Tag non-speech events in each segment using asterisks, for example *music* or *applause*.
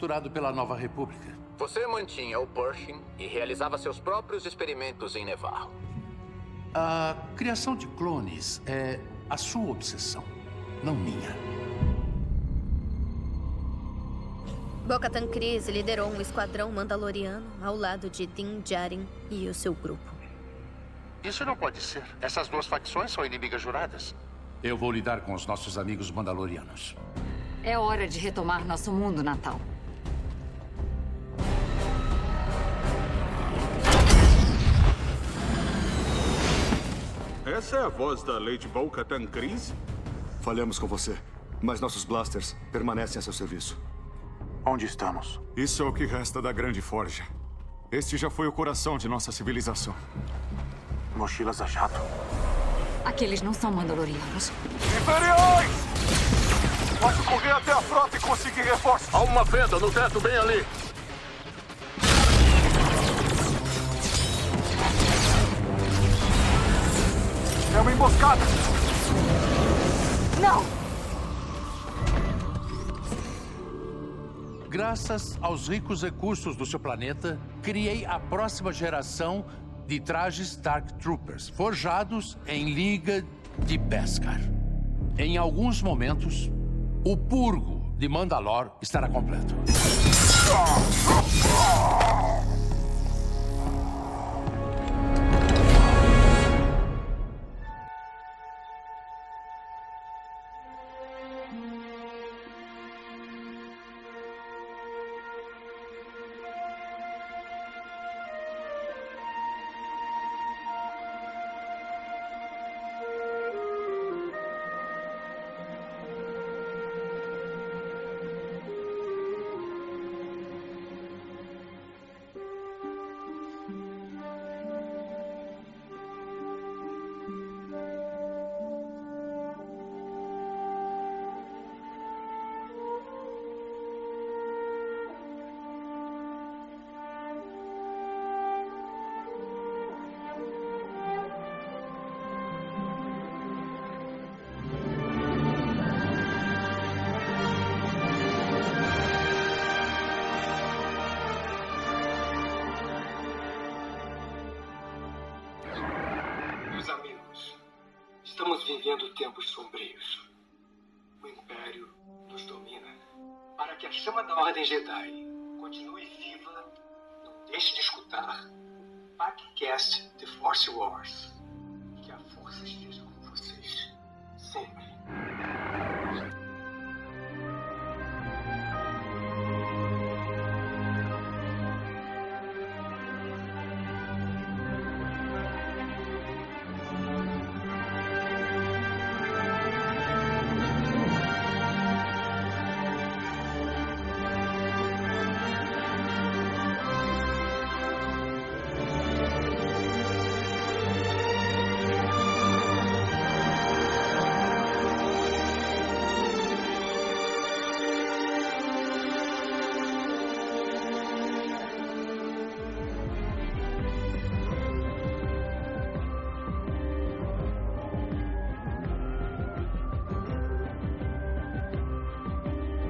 capturado pela Nova República. Você mantinha o Pershing e realizava seus próprios experimentos em Nevarro. A criação de clones é a sua obsessão, não minha. Bo-Katan Kryze liderou um esquadrão mandaloriano ao lado de Din Djarin e o seu grupo. Isso não pode ser. Essas duas facções são inimigas juradas. Eu vou lidar com os nossos amigos mandalorianos. É hora de retomar nosso mundo natal. Essa é a voz da Lady Bo-Katan Kryze? Falhamos com você, mas nossos blasters permanecem a seu serviço. Onde estamos? Isso é o que resta da Grande Forja. Este já foi o coração de nossa civilização. Mochilas a jato. Aqueles não são mandalorianos. Imperiais! Posso correr até a frota e conseguir reforços. Há uma fenda no teto bem ali. Emboscada. Não! Graças aos ricos recursos do seu planeta, criei a próxima geração de trajes Dark Troopers, forjados em liga de Beskar. Em alguns momentos, o purgo de Mandalor estará completo.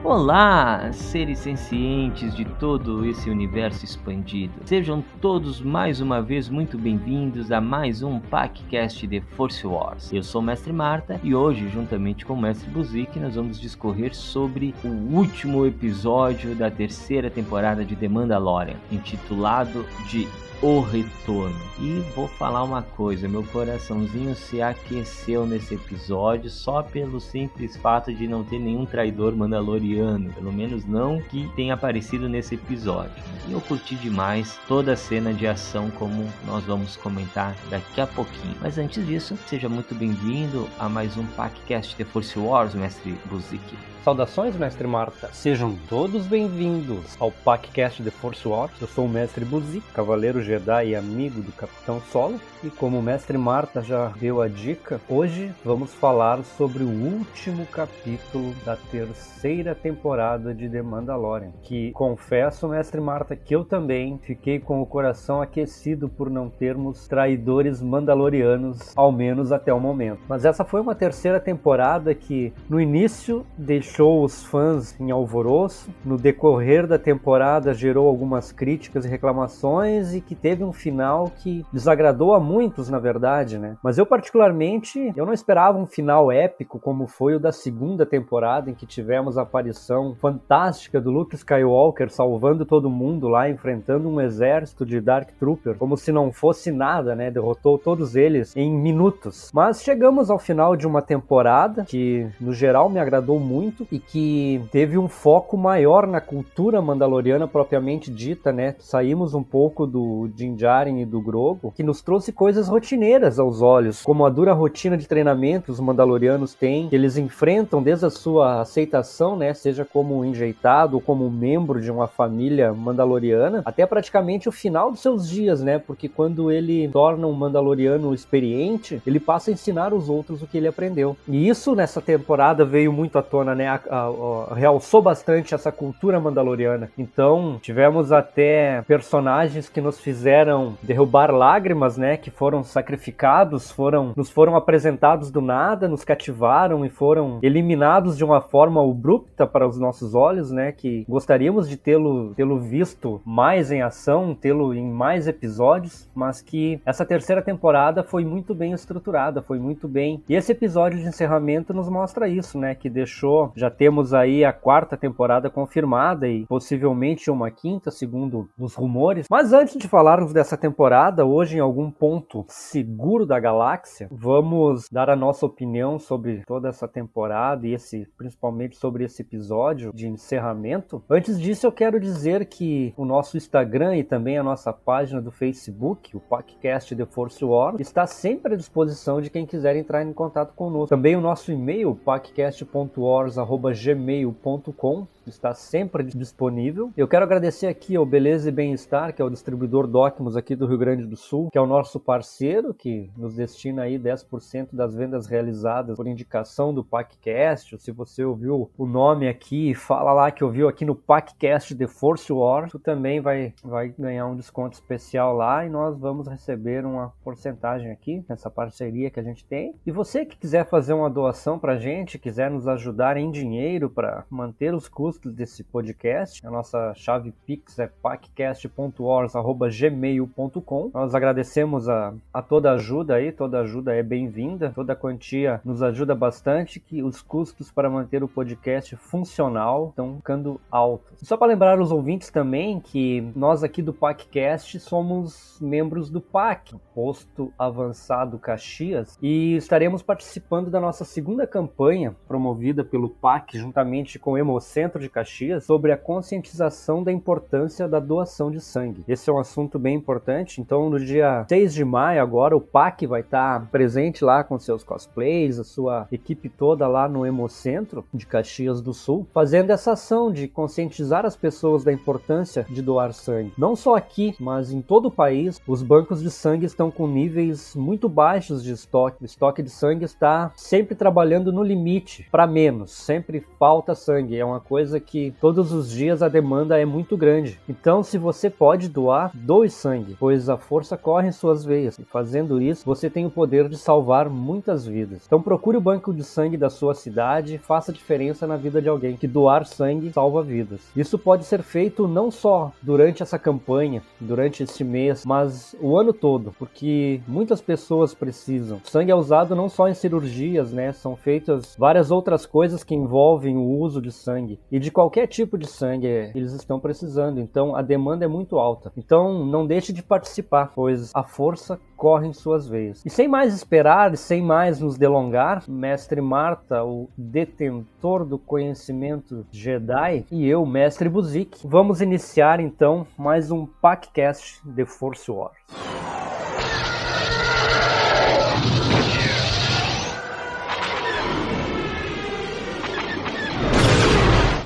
Olá, seres sencientes de todo esse universo expandido. Sejam todos mais uma vez muito bem-vindos a mais um PACcast de Force Wars. Eu sou o Mestre Marta e hoje, juntamente com o Mestre Buzik, nós vamos discorrer sobre o último episódio da terceira temporada de The Mandalorian, intitulado de o Retorno. E vou falar uma coisa, meu coraçãozinho se aqueceu nesse episódio só pelo simples fato de não ter nenhum traidor mandaloriano Mandaloriano, pelo menos não que tenha aparecido nesse episódio. E eu curti demais toda a cena de ação, como nós vamos comentar daqui a pouquinho. Mas antes disso, seja muito bem-vindo a mais um podcast The Force Wars, mestre Buzik. Saudações, mestre Marta. Sejam todos bem-vindos ao podcast The Force Wars. Eu sou o mestre Buzik, cavaleiro Jedi e amigo do Capitão Solo. E como o mestre Marta já deu a dica, hoje vamos falar sobre o último capítulo da terceira temporada de The Mandalorian. Que confesso, mestre Marta, que eu também fiquei com o coração aquecido por não termos traidores mandalorianos, ao menos até o momento. Mas essa foi uma terceira temporada que no início deixou deixou os fãs em alvoroço. No decorrer da temporada gerou algumas críticas e reclamações e que teve um final que desagradou a muitos, na verdade, né? Mas eu particularmente, eu não esperava um final épico como foi o da segunda temporada em que tivemos a aparição fantástica do Luke Skywalker salvando todo mundo lá, enfrentando um exército de Dark Troopers, como se não fosse nada, né? Derrotou todos eles em minutos. Mas chegamos ao final de uma temporada que no geral me agradou muito muito e que teve um foco maior na cultura mandaloriana propriamente dita, né? Saímos um pouco do Din Djarin e do Grogu, que nos trouxe coisas rotineiras aos olhos, como a dura rotina de treinamento que os mandalorianos têm, que eles enfrentam desde a sua aceitação, né? Seja como enjeitado ou como membro de uma família mandaloriana, até praticamente o final dos seus dias, né? Porque quando ele torna um mandaloriano experiente, ele passa a ensinar os outros o que ele aprendeu. E isso nessa temporada veio muito à tona, né? A, a, a, realçou bastante essa cultura mandaloriana. Então, tivemos até personagens que nos fizeram derrubar lágrimas, né? Que foram sacrificados, foram nos foram apresentados do nada, nos cativaram e foram eliminados de uma forma abrupta para os nossos olhos, né? Que gostaríamos de tê-lo tê-lo visto mais em ação, tê-lo em mais episódios, mas que essa terceira temporada foi muito bem estruturada, foi muito bem. E esse episódio de encerramento nos mostra isso, né? Que deixou já temos aí a quarta temporada confirmada e possivelmente uma quinta, segundo os rumores. Mas antes de falarmos dessa temporada, hoje em algum ponto seguro da galáxia, vamos dar a nossa opinião sobre toda essa temporada e esse, principalmente sobre esse episódio de encerramento. Antes disso, eu quero dizer que o nosso Instagram e também a nossa página do Facebook, o podcast The Force War, está sempre à disposição de quem quiser entrar em contato conosco. Também o nosso e-mail, podcast.wars.com gmail.com está sempre disponível. Eu quero agradecer aqui ao Beleza e Bem-Estar, que é o distribuidor Docmos aqui do Rio Grande do Sul, que é o nosso parceiro, que nos destina aí 10% das vendas realizadas por indicação do PacCast. Se você ouviu o nome aqui, fala lá que ouviu aqui no PacCast The Force War, tu também vai, vai ganhar um desconto especial lá e nós vamos receber uma porcentagem aqui nessa parceria que a gente tem. E você que quiser fazer uma doação pra gente, quiser nos ajudar em dinheiro para manter os custos desse podcast. A nossa chave Pix é paccast.wars.gmail.com. Nós agradecemos a, a toda ajuda aí, toda ajuda é bem-vinda, toda quantia nos ajuda bastante, que os custos para manter o podcast funcional estão ficando altos. Só para lembrar os ouvintes também que nós aqui do PACcast somos membros do PAC, Posto Avançado Caxias, e estaremos participando da nossa segunda campanha promovida pelo PAC juntamente com o Hemocentro de Caxias sobre a conscientização da importância da doação de sangue. Esse é um assunto bem importante, então no dia 6 de maio agora o PAC vai estar presente lá com seus cosplays, a sua equipe toda lá no Hemocentro de Caxias do Sul, fazendo essa ação de conscientizar as pessoas da importância de doar sangue. Não só aqui, mas em todo o país, os bancos de sangue estão com níveis muito baixos de estoque. O estoque de sangue está sempre trabalhando no limite, para menos, sempre falta sangue. É uma coisa que todos os dias a demanda é muito grande. Então, se você pode doar, doe sangue, pois a força corre em suas veias. E fazendo isso, você tem o poder de salvar muitas vidas. Então, procure o banco de sangue da sua cidade faça diferença na vida de alguém, que doar sangue salva vidas. Isso pode ser feito não só durante essa campanha, durante este mês, mas o ano todo, porque muitas pessoas precisam. O sangue é usado não só em cirurgias, né? São feitas várias outras coisas que envolvem o uso de sangue. E de qualquer tipo de sangue eles estão precisando. Então a demanda é muito alta. Então não deixe de participar, pois a força corre em suas veias. E sem mais esperar, sem mais nos delongar, mestre Marta, o detentor do conhecimento Jedi, e eu, mestre Buzik, vamos iniciar então mais um podcast de Force Wars.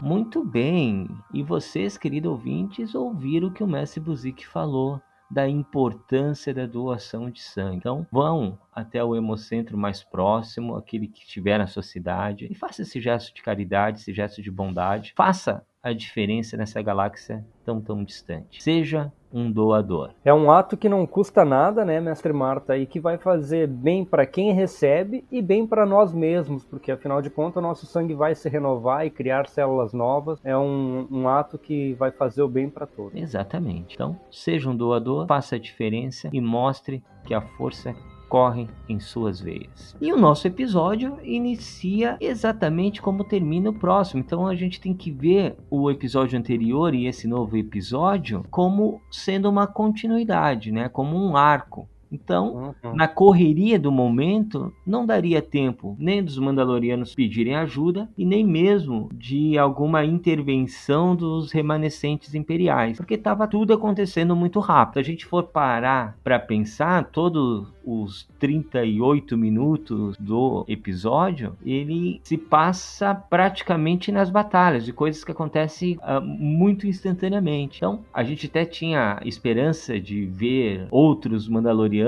Muito bem. E vocês, queridos ouvintes, ouviram o que o mestre Buzik falou da importância da doação de sangue. Então, vão até o hemocentro mais próximo, aquele que estiver na sua cidade, e faça esse gesto de caridade, esse gesto de bondade. Faça a diferença nessa galáxia tão tão distante. Seja um doador. É um ato que não custa nada, né, mestre Marta, e que vai fazer bem para quem recebe e bem para nós mesmos, porque afinal de contas o nosso sangue vai se renovar e criar células novas. É um, um ato que vai fazer o bem para todos. Exatamente. Então, seja um doador, faça a diferença e mostre que a força correm em suas veias. E o nosso episódio inicia exatamente como termina o próximo. Então a gente tem que ver o episódio anterior e esse novo episódio como sendo uma continuidade, né? Como um arco. Então, uhum. na correria do momento, não daria tempo nem dos Mandalorianos pedirem ajuda e nem mesmo de alguma intervenção dos remanescentes imperiais, porque estava tudo acontecendo muito rápido. Se a gente for parar para pensar, todo os 38 minutos do episódio, ele se passa praticamente nas batalhas, de coisas que acontecem uh, muito instantaneamente. Então, a gente até tinha esperança de ver outros Mandalorianos,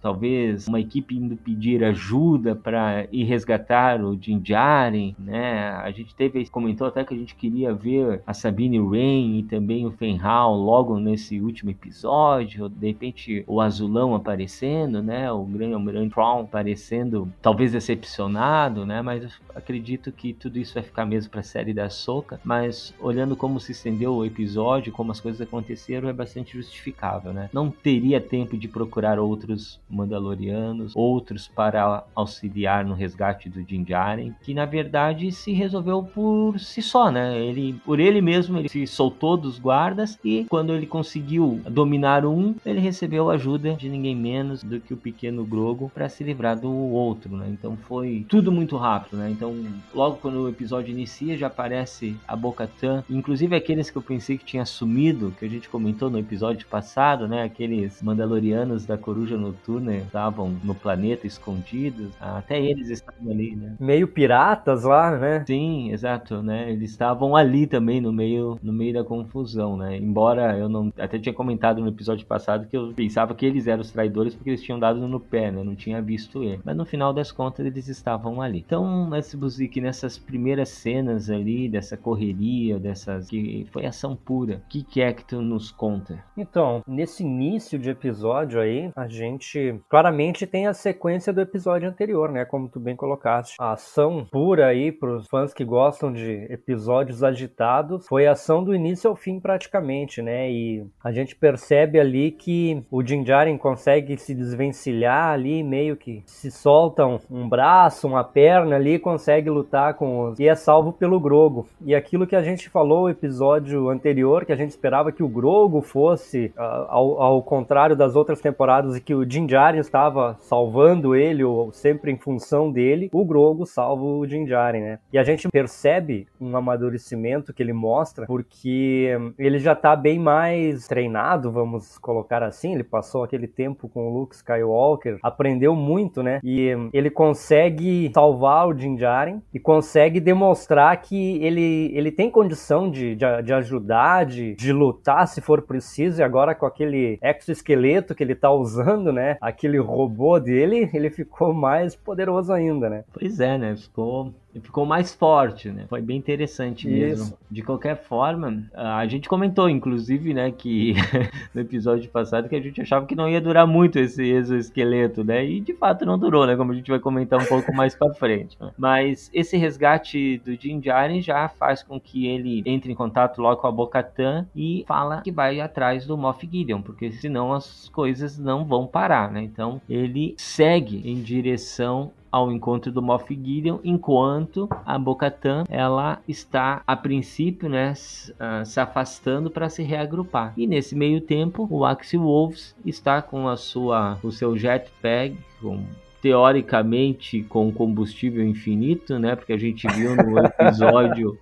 talvez uma equipe indo pedir ajuda para ir resgatar o Din Djarin, né? A gente teve, comentou até que a gente queria ver a Sabine Wren e também o Fenhal logo nesse último episódio, de repente o Azulão aparecendo né? O grande almirante Brown aparecendo, talvez decepcionado, né? Mas acredito que tudo isso vai ficar mesmo para a série da Soca. Mas olhando como se estendeu o episódio, como as coisas aconteceram, é bastante justificável, né? Não teria tempo de procurar outros Mandalorianos, outros para auxiliar no resgate do Din Djarin, que na verdade se resolveu por si só, né? Ele, por ele mesmo, ele se soltou dos guardas e quando ele conseguiu dominar um, ele recebeu ajuda de ninguém menos do que o pequeno Grogo para se livrar do outro, né? Então foi tudo muito rápido, né? Então logo quando o episódio inicia já aparece a Bo-Katan, inclusive aqueles que eu pensei que tinha sumido, que a gente comentou no episódio passado, né? Aqueles Mandalorianos da Coruja Noturna estavam no planeta escondidos, até eles estavam ali, né? Meio piratas lá, né? Sim, exato, né? Eles estavam ali também no meio no meio da confusão, né? Embora eu não até tinha comentado no episódio passado que eu pensava que eles eram os traidores porque eles tinham dado no pé, né? Não tinha visto ele. Mas no final das contas eles estavam ali. Então, esse Buzik, nessas primeiras cenas ali, dessa correria, dessas. que foi ação pura, o que, que é que tu nos conta? Então, nesse início de episódio aí, a gente claramente tem a sequência do episódio anterior, né? Como tu bem colocaste. A ação pura aí, pros fãs que gostam de episódios agitados, foi a ação do início ao fim praticamente, né? E a gente percebe ali que o Din Djarin consegue se desvencilhar ali, meio que se soltam um braço, uma perna ali, consegue lutar com os... e é salvo pelo Grogo. E aquilo que a gente falou no episódio anterior, que a gente esperava que o Grogo fosse uh, ao, ao, contrário das outras temporadas e que o Din Djarin estava salvando ele ou sempre em função dele, o Grogo salva o Din Djarin, né? E a gente percebe um amadurecimento que ele mostra porque ele já tá bem mais treinado, vamos colocar assim, ele passou aquele tempo com o Luke Skywalker, aprendeu muito, né? E ele consegue salvar o Din Djarin e consegue demonstrar que ele, ele tem condição de, de, de ajudar, de, de lutar se for preciso. E agora com aquele exoesqueleto que ele tá usando, né? Aquele robô dele, ele ficou mais poderoso ainda, né? Pois é, né? Ficou ficou mais forte, né? Foi bem interessante mesmo. Isso. De qualquer forma, a gente comentou, inclusive, né, que *laughs* no episódio passado que a gente achava que não ia durar muito esse exoesqueleto, né? E de fato não durou, né? Como a gente vai comentar um pouco mais para frente. Né? Mas esse resgate do Din Djarin já faz com que ele entre em contato logo com a Bo-Katan e fala que vai atrás do Moff Gideon, porque senão as coisas não vão parar, né? Então ele segue em direção ao encontro do Moff Gideon, enquanto a Bo-Katan, ela está a princípio, né, uh, se afastando para se reagrupar. E nesse meio tempo, o Axie Wolves está com a sua o seu jetpack com teoricamente com combustível infinito, né? Porque a gente viu no *laughs* episódio,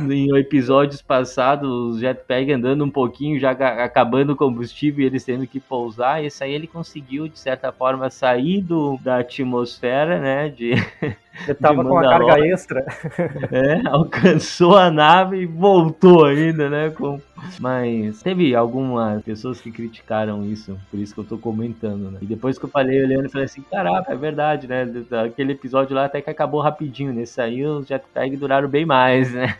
em episódios passados, o jetpack andando um pouquinho, já acabando o combustível e eles tendo que pousar. Esse aí ele conseguiu, de certa forma, sair do, da atmosfera, né? De *laughs* Eu tava com uma carga extra. *laughs* É, alcançou a nave e voltou ainda, né? Com... Mas teve algumas pessoas que criticaram isso, por isso que eu tô comentando, né? E depois que eu falei olhando, eu falei assim, caraca, é verdade, né? Aquele episódio lá até que acabou rapidinho, nesse aí os jetpack duraram bem mais, né?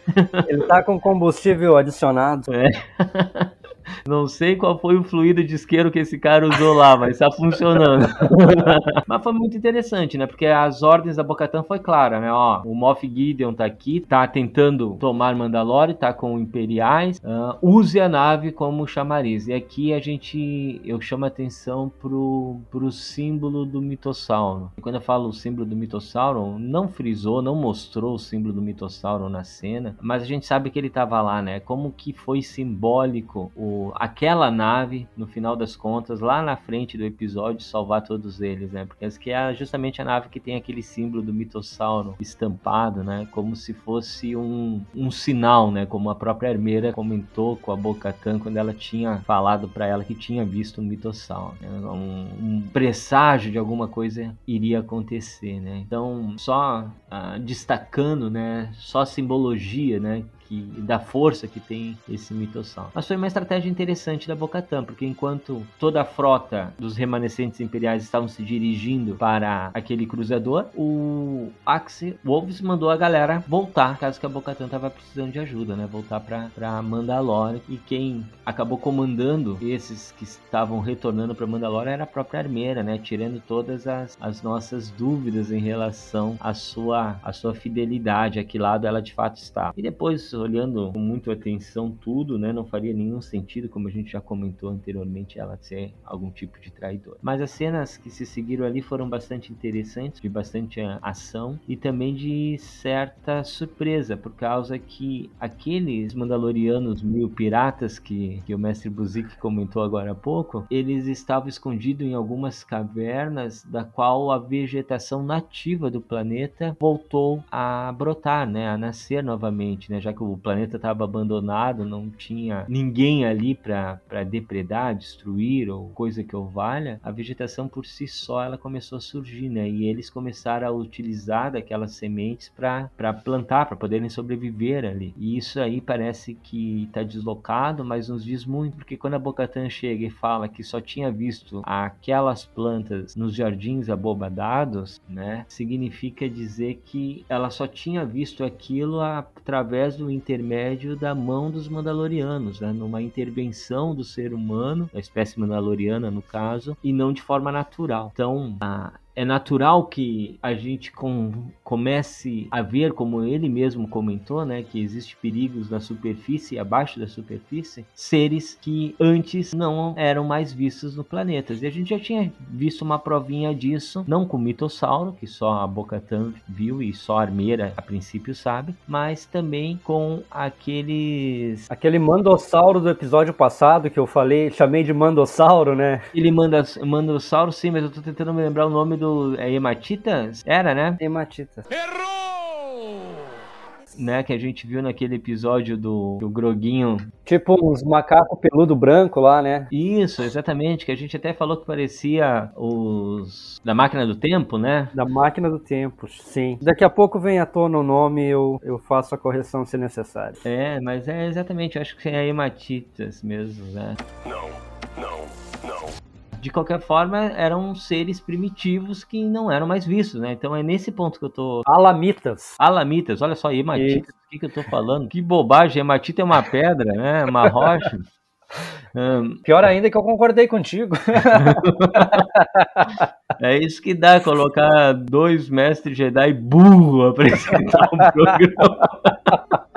Ele tá com combustível adicionado. *laughs* É. Não sei qual foi o fluido de isqueiro que esse cara usou lá, mas tá funcionando. *laughs* mas foi muito interessante, né? Porque as ordens da Bocatan foi clara, né? Ó, o Moff Gideon tá aqui, tá tentando tomar Mandalore, tá com Imperiais. Uh, use a nave como chamariz. E aqui a gente, eu chamo a atenção pro, pro símbolo do mitossauro. E quando eu falo o símbolo do mitossauro, não frisou, não mostrou o símbolo do mitossauro na cena, mas a gente sabe que ele tava lá, né? Como que foi simbólico o aquela nave, no final das contas, lá na frente do episódio, salvar todos eles, né? Porque que é justamente a nave que tem aquele símbolo do mitossauro estampado, né? Como se fosse um, um sinal, né? Como a própria Hermeira comentou com a Bocatan quando ela tinha falado para ela que tinha visto um mitossauro. Né? Um, um, presságio de alguma coisa iria acontecer, né? Então, só uh, destacando, né? Só a simbologia, né? Que, da força que tem esse mitossauro. Mas foi uma estratégia interessante da Bocatã, porque enquanto toda a frota dos remanescentes imperiais estavam se dirigindo para aquele cruzador, o Axe Wolves mandou a galera voltar, caso que a Bocatã estava precisando de ajuda, né? Voltar para Mandalore. E quem acabou comandando esses que estavam retornando para Mandalore era a própria Armeira, né? Tirando todas as, as nossas dúvidas em relação à sua, à sua fidelidade, a que lado ela de fato está. E depois olhando com muita atenção tudo, né, não faria nenhum sentido, como a gente já comentou anteriormente, ela ser algum tipo de traidor. Mas as cenas que se seguiram ali foram bastante interessantes, de bastante ação e também de certa surpresa, por causa que aqueles Mandalorianos mil piratas que, que o mestre Buzik comentou agora há pouco, eles estavam escondidos em algumas cavernas da qual a vegetação nativa do planeta voltou a brotar, né, a nascer novamente, né, já que o o planeta estava abandonado, não tinha ninguém ali para depredar, destruir ou coisa que o valha, a vegetação por si só ela começou a surgir, né? E eles começaram a utilizar daquelas sementes para plantar, para poderem sobreviver ali. E isso aí parece que está deslocado, mas nos diz muito, porque quando a Bocatan chega e fala que só tinha visto aquelas plantas nos jardins abobadados, né? Significa dizer que ela só tinha visto aquilo através do intermédio da mão dos Mandalorianos, né? numa intervenção do ser humano, da espécie Mandaloriana no caso, e não de forma natural. Então, a é natural que a gente com, comece a ver, como ele mesmo comentou, né, que existe perigos na superfície e abaixo da superfície, seres que antes não eram mais vistos no planeta. E a gente já tinha visto uma provinha disso, não com o mitossauro, que só a Bocatan viu e só a Armeira a princípio sabe, mas também com aqueles aquele mandossauro do episódio passado que eu falei, chamei de mandossauro, né? Ele manda mandossauro sim, mas eu tô tentando me lembrar o nome do é Hematitas? Era, né? Hematita. Errou! Né, que a gente viu naquele episódio do, do Groguinho. Tipo uns macacos peludo branco lá, né? Isso, exatamente, que a gente até falou que parecia os da máquina do tempo, né? Da máquina do tempo, sim. Daqui a pouco vem à tona o nome e eu, eu faço a correção se necessário. É, mas é exatamente, acho que é hematitas mesmo, né? Não, não, de qualquer forma, eram seres primitivos que não eram mais vistos, né? Então é nesse ponto que eu tô. Alamitas. Alamitas, olha só, hematitas, o que, que eu tô falando? Que bobagem, hematita é uma pedra, né? Uma rocha. *laughs* Um, Pior ainda que eu concordei contigo. *laughs* é isso que dá colocar dois mestres Jedi burro apresentar um *laughs* programa.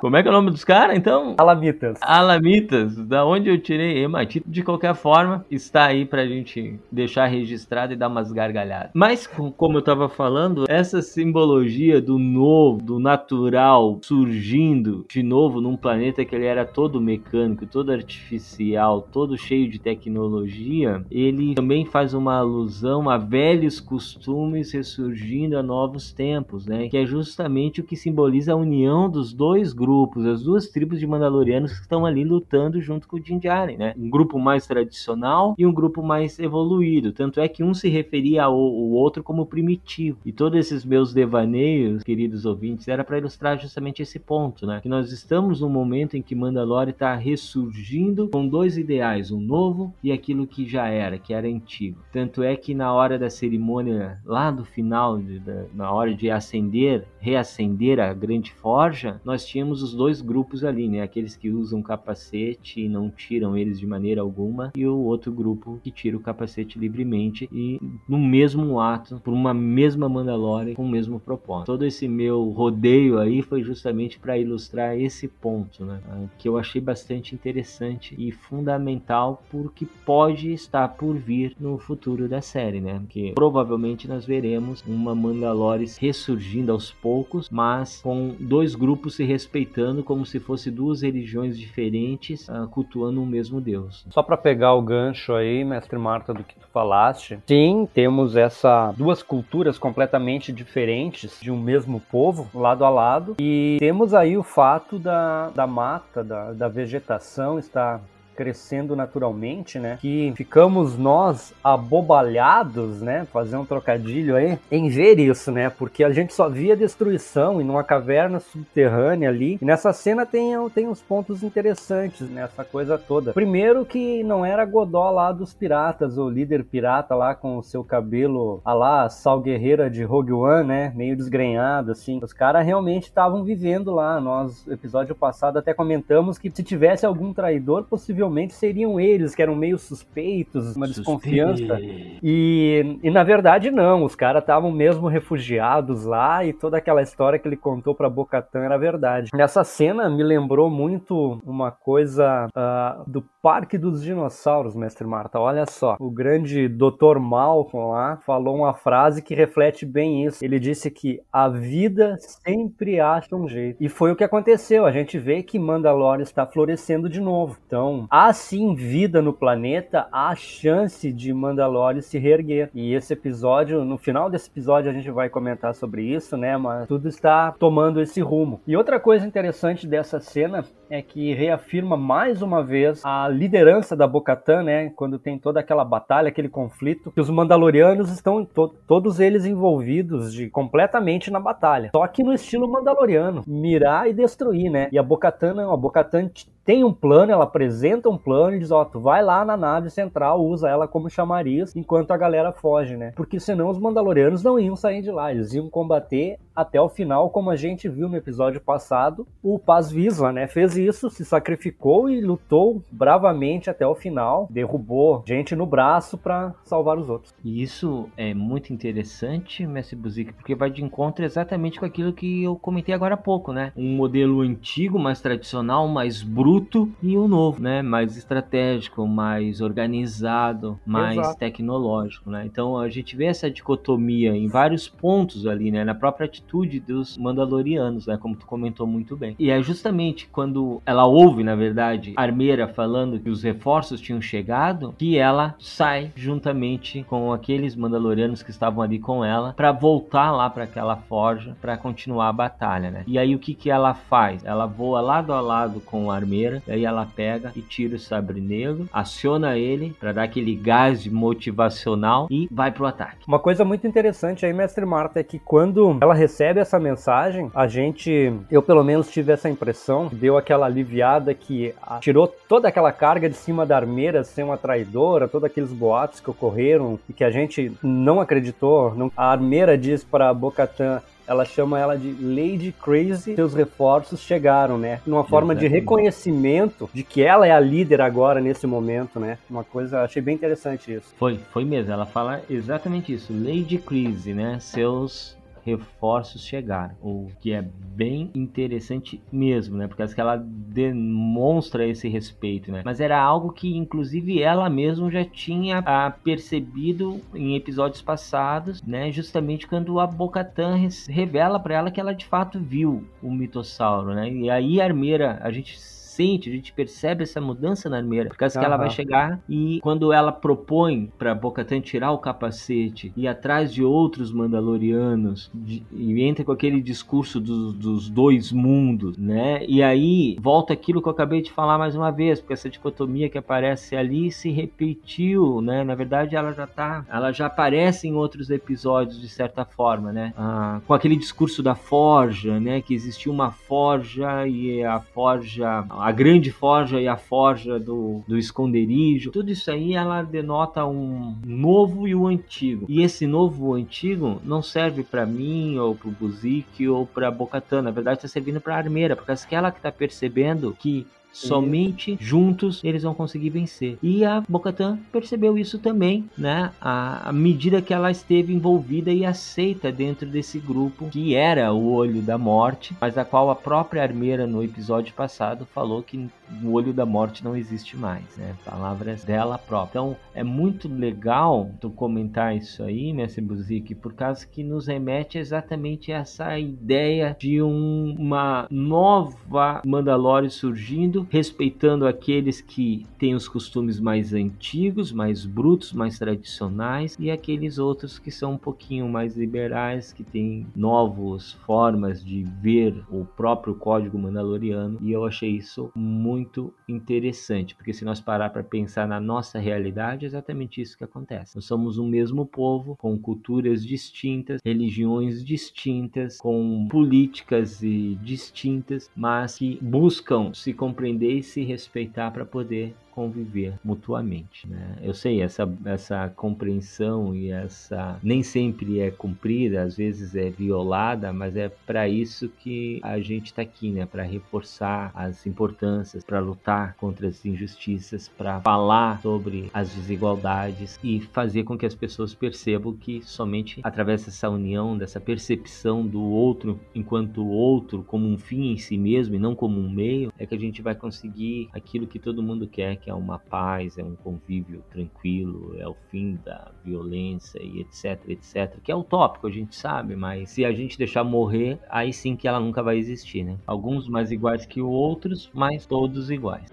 Como é que é o nome dos caras, então? Alamitas. Alamitas, da onde eu tirei hematite. De qualquer forma, está aí pra gente deixar registrado e dar umas gargalhadas. Mas, como eu tava falando, essa simbologia do novo, do natural, surgindo de novo num planeta que ele era todo mecânico, todo artificial, todo cheio de tecnologia, ele também faz uma alusão a velhos costumes ressurgindo a novos tempos, né? Que é justamente o que simboliza a união dos dois grupos, as duas tribos de Mandalorianos que estão ali lutando junto com o Din Djarin, né? Um grupo mais tradicional e um grupo mais evoluído. Tanto é que um se referia ao, ao outro como primitivo. E todos esses meus devaneios, queridos ouvintes, era para ilustrar justamente esse ponto, né? Que nós estamos num momento em que Mandalore está ressurgindo com dois ideais, um novo e aquilo que já era, que era antigo. Tanto é que na hora da cerimônia, lá do final, de, da, na hora de acender, reacender a grande forja, nós tínhamos os dois grupos ali, né? Aqueles que usam capacete e não tiram eles de maneira alguma, e o outro grupo que tira o capacete livremente e no mesmo ato, por uma mesma Mandalore, com o mesmo propósito. Todo esse meu rodeio aí foi justamente para ilustrar esse ponto, né? Ah, que eu achei bastante interessante e fundamental porque pode estar por vir no futuro da série, né? Que provavelmente nós veremos uma Mandalore ressurgindo aos poucos, mas com dois grupos se respeitando como se fosse duas religiões diferentes uh, cultuando um mesmo Deus. Só para pegar o gancho aí, mestre Marta, do que tu falaste, sim, temos essa duas culturas completamente diferentes de um mesmo povo, lado a lado, e temos aí o fato da, da mata, da, da vegetação estar crescendo naturalmente, né? Que ficamos nós abobalhados, né? Fazer um trocadilho aí, em ver isso, né? Porque a gente só via destruição em uma caverna subterrânea ali. E nessa cena tem, tem uns pontos interessantes nessa coisa toda. Primeiro que não era Godó lá dos piratas, o líder pirata lá com o seu cabelo a lá, Sal Guerreira de Rogue One, né? Meio desgrenhado, assim. Os caras realmente estavam vivendo lá. Nós, episódio passado, até comentamos que se tivesse algum traidor, possivelmente seriam eles, que eram meio suspeitos, uma desconfiança. E, e na verdade não, os caras estavam mesmo refugiados lá e toda aquela história que ele contou pra Bocatan era verdade. Essa cena me lembrou muito uma coisa uh, do Parque dos Dinossauros, mestre Marta. Olha só, o grande Dr. Malcolm lá falou uma frase que reflete bem isso. Ele disse que a vida sempre acha um jeito. E foi o que aconteceu. A gente vê que Mandalore está florescendo de novo. Então, há sim vida no planeta, há chance de Mandalore se reerguer. E esse episódio, no final desse episódio, a gente vai comentar sobre isso, né? Mas tudo está tomando esse rumo. E outra coisa interessante dessa cena é que reafirma mais uma vez a liderança da Bocatan, né? Quando tem toda aquela batalha, aquele conflito, que os Mandalorianos estão to todos eles envolvidos de completamente na batalha. Só que no estilo Mandaloriano, mirar e destruir, né? E a Bocatan não, a Bocatan tem um plano, ela apresenta um plano e diz, ó, tu vai lá na nave central, usa ela como chamariz, enquanto a galera foge, né? Porque senão os Mandalorianos não iam sair de lá, eles iam combater até o final, como a gente viu no episódio passado, o Paz Vizsla, né? Fez isso, se sacrificou e lutou bravamente até o final, derrubou gente no braço para salvar os outros. E isso é muito interessante, Mestre Buzik, porque vai de encontro exatamente com aquilo que eu comentei agora há pouco, né? Um modelo antigo, mais tradicional, mais bruto e um novo, né? Mais estratégico, mais organizado, mais Exato. tecnológico, né? Então a gente vê essa dicotomia em vários pontos ali, né? Na própria atitude dos Mandalorianos, né? Como tu comentou muito bem. E é justamente quando ela ouve, na verdade, Armeira falando que os reforços tinham chegado, que ela sai juntamente com aqueles Mandalorianos que estavam ali com ela para voltar lá para aquela forja para continuar a batalha, né? E aí o que que ela faz? Ela voa lado a lado com a Armeira, e aí ela pega e tira o sabre negro, aciona ele para dar aquele gás motivacional e vai pro ataque. Uma coisa muito interessante aí, mestre Marta, é que quando ela recebe essa mensagem, a gente, eu pelo menos tive essa impressão, deu aquela aliviada que tirou toda aquela carga de cima da armeira ser uma traidora, todos aqueles boatos que ocorreram e que a gente não acreditou. Não... A armeira diz para Bocatan ela chama ela de Lady Crazy. Seus reforços chegaram, né? Numa forma Exatamente. de reconhecimento de que ela é a líder agora nesse momento, né? Uma coisa, achei bem interessante isso. Foi, foi mesmo. Ela fala exatamente isso. Lady Crazy, né? Seus reforços chegaram, o que é bem interessante mesmo, né? Porque ela demonstra esse respeito, né? Mas era algo que inclusive ela mesma já tinha ah, percebido em episódios passados, né? Justamente quando a Bocatan revela para ela que ela de fato viu o mitossauro, né? E aí a Armeira, a gente sente, a gente percebe essa mudança na armeira, por causa uhum. que ela vai chegar e quando ela propõe para Bocatan tirar o capacete e atrás de outros Mandalorianos de, e entra com aquele discurso do, dos dois mundos, né? E aí volta aquilo que eu acabei de falar mais uma vez, porque essa dicotomia que aparece ali se repetiu, né? Na verdade, ela já tá, ela já aparece em outros episódios de certa forma, né? Ah, com aquele discurso da forja, né? Que existia uma forja e a forja, a a grande forja e a forja do, do esconderijo, tudo isso aí ela denota um novo e o antigo. E esse novo antigo não serve para mim, ou pro Buzik, ou pra Bocatã. Na verdade, está servindo pra armeira, porque é ela que tá percebendo que Somente juntos eles vão conseguir vencer. E a Bocatan percebeu isso também, né? À medida que ela esteve envolvida e aceita dentro desse grupo que era o Olho da Morte, mas a qual a própria armeira no episódio passado falou que o Olho da Morte não existe mais, né? Palavras dela própria. Então é muito legal tu comentar isso aí, Mestre Buzik, por causa que nos remete exatamente a essa ideia de um, uma nova Mandalore surgindo respeitando aqueles que têm os costumes mais antigos, mais brutos, mais tradicionais, e aqueles outros que são um pouquinho mais liberais, que têm novas formas de ver o próprio código mandaloriano, e eu achei isso muito interessante, porque se nós parar para pensar na nossa realidade, é exatamente isso que acontece. Nós somos um mesmo povo, com culturas distintas, religiões distintas, com políticas distintas, mas que buscam se compreender e se respeitar para poder conviver mutuamente. Né? Eu sei, essa, essa compreensão e essa nem sempre é cumprida, às vezes é violada, mas é para isso que a gente está aqui, né? para reforçar as importâncias, para lutar contra as injustiças, para falar sobre as desigualdades e fazer com que as pessoas percebam que somente através dessa união, dessa percepção do outro enquanto outro como um fim em si mesmo e não como um meio, é que a gente vai conseguir aquilo que todo mundo quer, que é uma paz, é um convívio tranquilo, é o fim da violência e etc, etc. Que é utópico, a gente sabe, mas se a gente deixar morrer, aí sim que ela nunca vai existir, né? Alguns mais iguais que outros, mas todos iguais.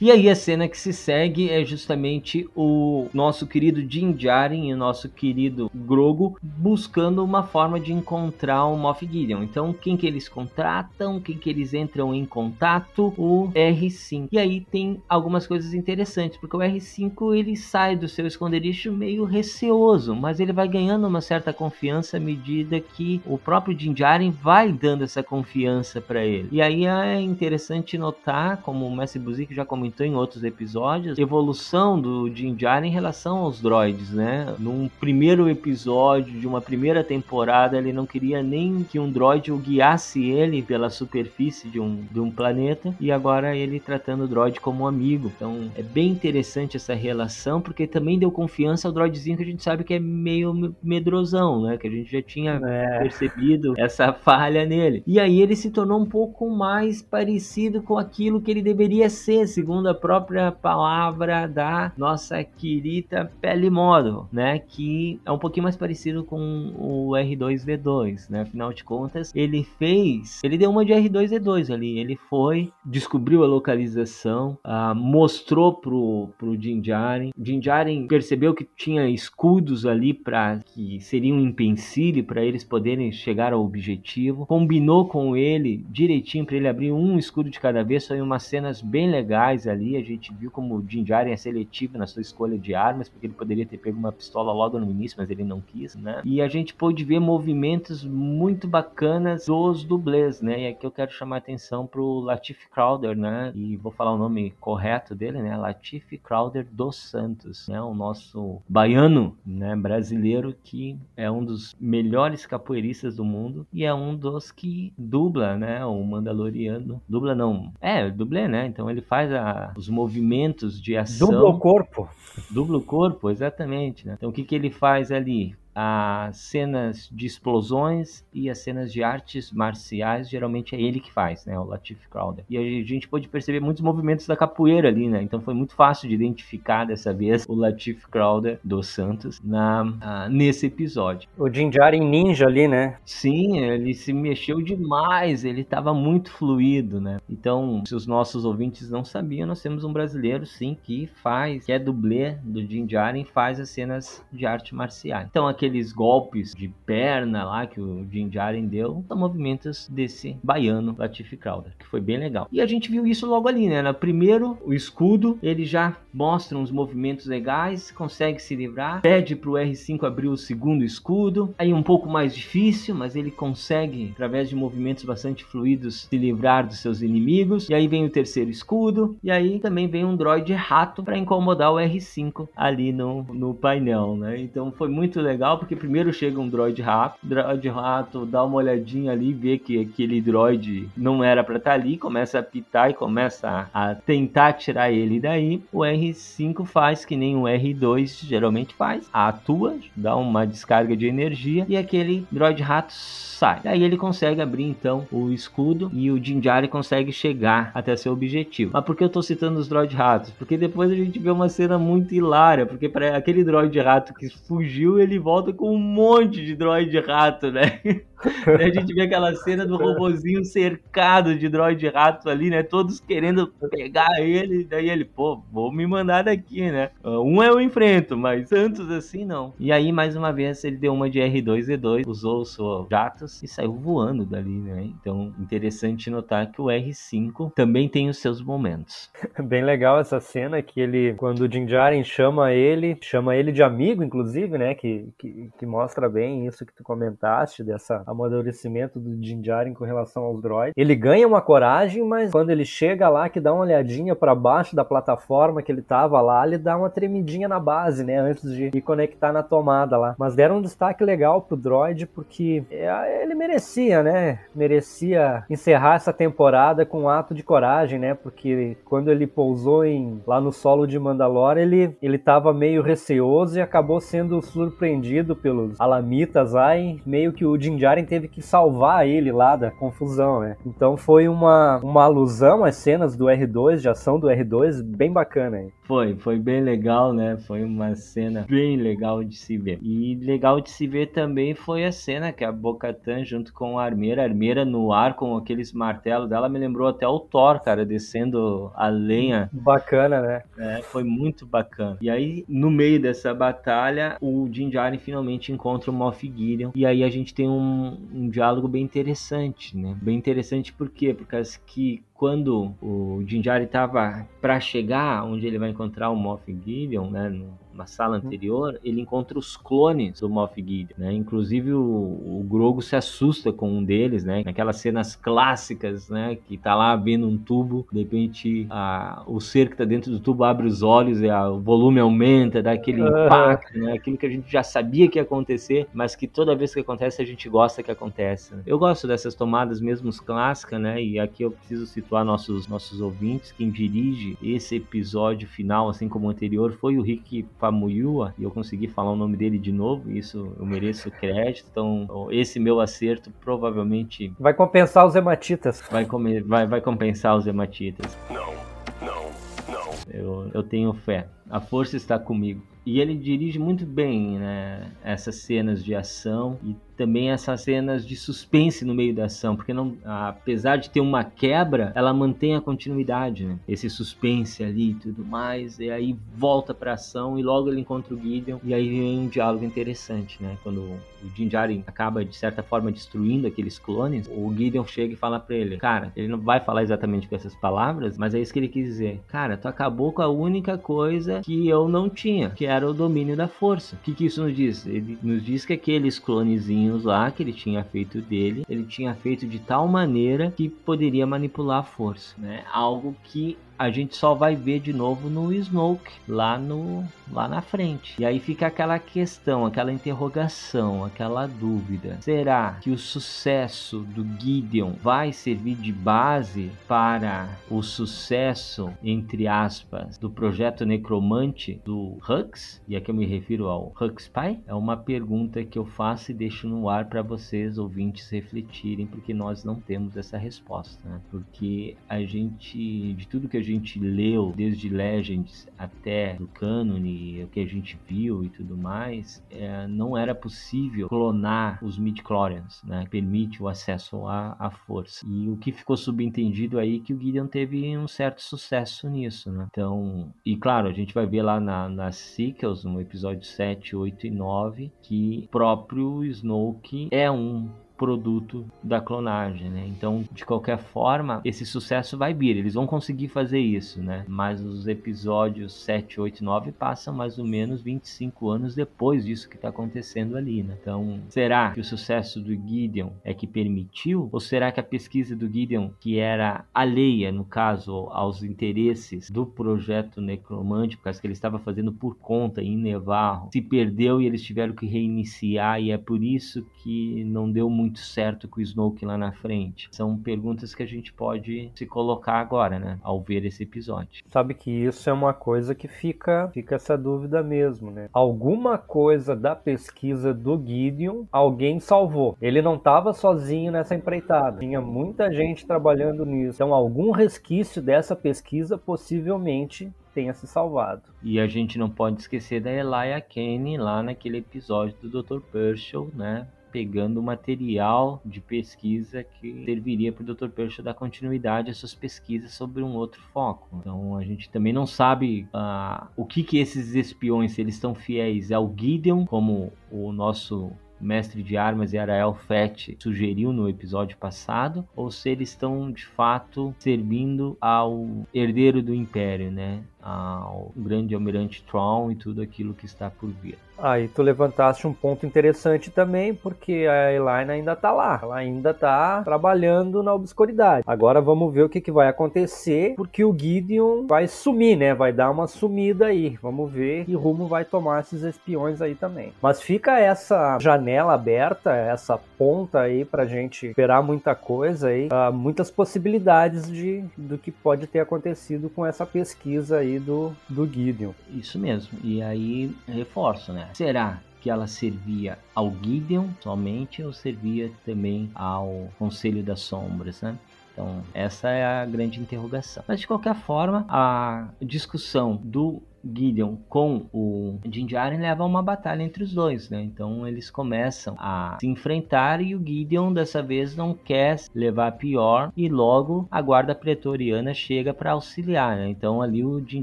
E aí a cena que se segue é justamente o nosso querido Din e o nosso querido Grogo buscando uma forma de encontrar o Moff Gideon. Então, quem que eles contratam, quem que eles entram em contato? O R5. E aí tem algumas coisas interessantes, porque o R5 ele sai do seu esconderijo meio receoso, mas ele vai ganhando uma certa confiança à medida que o próprio Din vai dando essa confiança para ele. E aí é interessante notar, como o Messi Buzik já comentou comentou em outros episódios, evolução do Jim Jar em relação aos droids, né? Num primeiro episódio de uma primeira temporada, ele não queria nem que um droid o guiasse ele pela superfície de um, de um planeta, e agora ele tratando o droid como um amigo. Então é bem interessante essa relação, porque também deu confiança ao droidzinho que a gente sabe que é meio medrosão, né? Que a gente já tinha é. percebido essa falha nele. E aí ele se tornou um pouco mais parecido com aquilo que ele deveria ser, segundo segundo a própria palavra da nossa querida Pele Modo, né? Que é um pouquinho mais parecido com o R2D2, né? Afinal de contas, ele fez, ele deu uma de R2D2 ali, ele foi, descobriu a localização, uh, mostrou pro, pro Jinjarin, Jinjarin percebeu que tinha escudos ali para que seria um empecilho para eles poderem chegar ao objetivo, combinou com ele direitinho para ele abrir um escudo de cada vez, foi umas cenas bem legais ali, a gente viu como o Jin Jaren é seletivo na sua escolha de armas, porque ele poderia ter pego uma pistola logo no início, mas ele não quis, né? E a gente pôde ver movimentos muito bacanas dos dublês, né? E aqui eu quero chamar a atenção pro Latif Crowder, né? E vou falar o nome correto dele, né? Latif Crowder dos Santos, né? O nosso baiano, né? Brasileiro que é um dos melhores capoeiristas do mundo e é um dos que dubla, né? O Mandaloriano. Dubla não. É, dublê, né? Então ele faz a a, os movimentos de ação. Duplo corpo. Duplo corpo, exatamente. Né? Então o que, que ele faz ali? As cenas de explosões e as cenas de artes marciais, geralmente é ele que faz, né, o Latif Crowder. E a gente pode perceber muitos movimentos da capoeira ali, né? Então foi muito fácil de identificar dessa vez o Latif Crowder dos Santos na uh, nesse episódio. O Jinjarin Ninja ali, né? Sim, ele se mexeu demais, ele estava muito fluido, né? Então, se os nossos ouvintes não sabiam, nós temos um brasileiro sim que faz, que é dublê do Jinjarin, faz as cenas de arte marciais. Então aqui aqueles golpes de perna lá que o Jim Jaren deu, são movimentos desse baiano Latif Crowder, que foi bem legal. E a gente viu isso logo ali, né? Primeiro, o escudo, ele já mostra uns movimentos legais, consegue se livrar, pede pro R5 abrir o segundo escudo, aí um pouco mais difícil, mas ele consegue, através de movimentos bastante fluidos, se livrar dos seus inimigos. E aí vem o terceiro escudo, e aí também vem um droid rato para incomodar o R5 ali no, no painel, né? Então foi muito legal legal porque primeiro chega um droid rato, droid rato dá uma olhadinha ali, vê que aquele droid não era para estar tá ali, começa a pitar e começa a, a tentar tirar ele daí. O R5 faz que nem o R2 geralmente faz, atua, dá uma descarga de energia e aquele droid rato sai. Aí ele consegue abrir então o escudo e o Jinjari consegue chegar até seu objetivo. Mas por que eu tô citando os droid ratos? Porque depois a gente vê uma cena muito hilária, porque para aquele droid rato que fugiu, ele volta com um monte de droid rato, né? *laughs* a gente vê aquela cena do robozinho cercado de droid rato ali, né? Todos querendo pegar ele. Daí ele, pô, vou me mandar daqui, né? Um eu enfrento, mas tantos assim não. E aí, mais uma vez, ele deu uma de R2-D2, usou os seus jatos e saiu voando dali, né? Então, interessante notar que o R5 também tem os seus momentos. *laughs* Bem legal essa cena que ele, quando o Din Djarin chama ele, chama ele de amigo, inclusive, né? Que, que, que mostra bem isso que tu comentaste, dessa amadurecimento do Din Djarin com relação aos droids. Ele ganha uma coragem, mas quando ele chega lá, que dá uma olhadinha para baixo da plataforma que ele tava lá, ele dá uma tremidinha na base, né? Antes de ir conectar na tomada lá. Mas deram um destaque legal pro droid, porque é, ele merecia, né? Merecia encerrar essa temporada com um ato de coragem, né? Porque quando ele pousou em, lá no solo de Mandalore, ele, ele tava meio receoso e acabou sendo surpreendido pelos alamitas lá e meio que o Din Djarin teve que salvar ele lá da confusão, né? Então foi uma, uma alusão às cenas do R2, de ação do R2, bem bacana aí. Foi, foi bem legal, né? Foi uma cena bem legal de se ver. E legal de se ver também foi a cena que a Bocatan junto com a Armeira, a Armeira no ar com aqueles martelos dela, me lembrou até o Thor, cara, descendo a lenha. Bacana, né? É, foi muito bacana. E aí, no meio dessa batalha, o Din Djarin finalmente encontra o Moff Gideon. E aí a gente tem um, um diálogo bem interessante, né? Bem interessante por quê? Porque que quando o Jinjari estava para chegar onde ele vai encontrar o Moff Gideon, né, numa sala uhum. anterior, ele encontra os clones do Moff Gideon, né? Inclusive o, o Grogu se assusta com um deles, né? Naquelas cenas clássicas, né? Que tá lá vendo um tubo, de repente a, o ser que tá dentro do tubo abre os olhos e a, o volume aumenta, dá aquele impacto, né? Aquilo que a gente já sabia que ia acontecer, mas que toda vez que acontece a gente gosta que aconteça. Né? Eu gosto dessas tomadas mesmo clássicas, né? E aqui eu preciso situar nossos nossos ouvintes. Quem dirige esse episódio final, assim como o anterior, foi o Rick Famuyua, e eu consegui falar o nome dele de novo, isso eu mereço crédito. Então, esse meu acerto provavelmente. Vai compensar os hematitas. Vai, comer, vai, vai compensar os hematitas. Não, não, não. Eu, eu tenho fé. A força está comigo. E ele dirige muito bem né, essas cenas de ação e também essas cenas de suspense no meio da ação, porque não, apesar de ter uma quebra, ela mantém a continuidade, né? Esse suspense ali e tudo mais, e aí volta pra ação e logo ele encontra o Gideon e aí vem um diálogo interessante, né? Quando o Din Djarin acaba de certa forma destruindo aqueles clones, o Gideon chega e fala para ele, cara, ele não vai falar exatamente com essas palavras, mas é isso que ele quis dizer, cara, tu acabou com a única coisa que eu não tinha, que era o domínio da força. O que que isso nos diz? Ele nos diz que aqueles clonezinhos poderzinhos lá que ele tinha feito dele, ele tinha feito de tal maneira que poderia manipular a força, né? Algo que a gente só vai ver de novo no Snoke lá no lá na frente. E aí fica aquela questão, aquela interrogação, aquela dúvida. Será que o sucesso do Gideon vai servir de base para o sucesso entre aspas do projeto Necromante do Hux? E aqui eu me refiro ao Hux Pai? É uma pergunta que eu faço e deixo no ar para vocês ouvintes refletirem, porque nós não temos essa resposta, né? Porque a gente de tudo que a gente leu, desde Legends até do cânone, o que a gente viu e tudo mais, é, não era possível clonar os midi-chlorians, né? Permite o acesso à, à força. E o que ficou subentendido aí é que o Gideon teve um certo sucesso nisso, né? Então, e claro, a gente vai ver lá na, nas sequels, no episódio 7, 8 e 9, que próprio Snoke é um produto da clonagem, né? Então, de qualquer forma, esse sucesso vai vir, eles vão conseguir fazer isso, né? Mas os episódios 7, 8 e 9 passam mais ou menos 25 anos depois disso que está acontecendo ali, né? Então, será que o sucesso do Gideon é que permitiu? Ou será que a pesquisa do Gideon, que era alheia, no caso, aos interesses do projeto Necromante, porque que ele estava fazendo por conta em Nevarro, se perdeu e eles tiveram que reiniciar e é por isso que não deu muito muito certo com o Snoke lá na frente? São perguntas que a gente pode se colocar agora, né? Ao ver esse episódio. Sabe que isso é uma coisa que fica, fica essa dúvida mesmo, né? Alguma coisa da pesquisa do Gideon alguém salvou. Ele não estava sozinho nessa empreitada. Tinha muita gente trabalhando nisso. Então, algum resquício dessa pesquisa possivelmente tenha se salvado. E a gente não pode esquecer da Elia Kane lá naquele episódio do Dr. Pershel, né? Pegando material de pesquisa que serviria para o Dr. Percha dar continuidade às suas pesquisas sobre um outro foco. Então a gente também não sabe uh, o que, que esses espiões, eles estão fiéis ao Gideon, como o nosso mestre de armas e Arael Fett sugeriu no episódio passado, ou se eles estão de fato servindo ao herdeiro do Império, né? Ao grande almirante Tron e tudo aquilo que está por vir. Aí tu levantaste um ponto interessante também, porque a Elaine ainda tá lá, ela ainda tá trabalhando na obscuridade. Agora vamos ver o que, que vai acontecer, porque o Gideon vai sumir, né? Vai dar uma sumida aí. Vamos ver que rumo vai tomar esses espiões aí também. Mas fica essa janela aberta, essa ponta aí pra gente esperar muita coisa aí, uh, muitas possibilidades de do que pode ter acontecido com essa pesquisa aí do, do Gideon. Isso mesmo. E aí reforço, né? Será que ela servia ao Gideon somente ou servia também ao Conselho das Sombras, né? Então, essa é a grande interrogação. Mas de qualquer forma, a discussão do Gideon com o Din Djarin leva a uma batalha entre os dois, né? Então eles começam a se enfrentar e o Gideon dessa vez não quer levar pior e logo a guarda pretoriana chega para auxiliar, né? Então ali o Din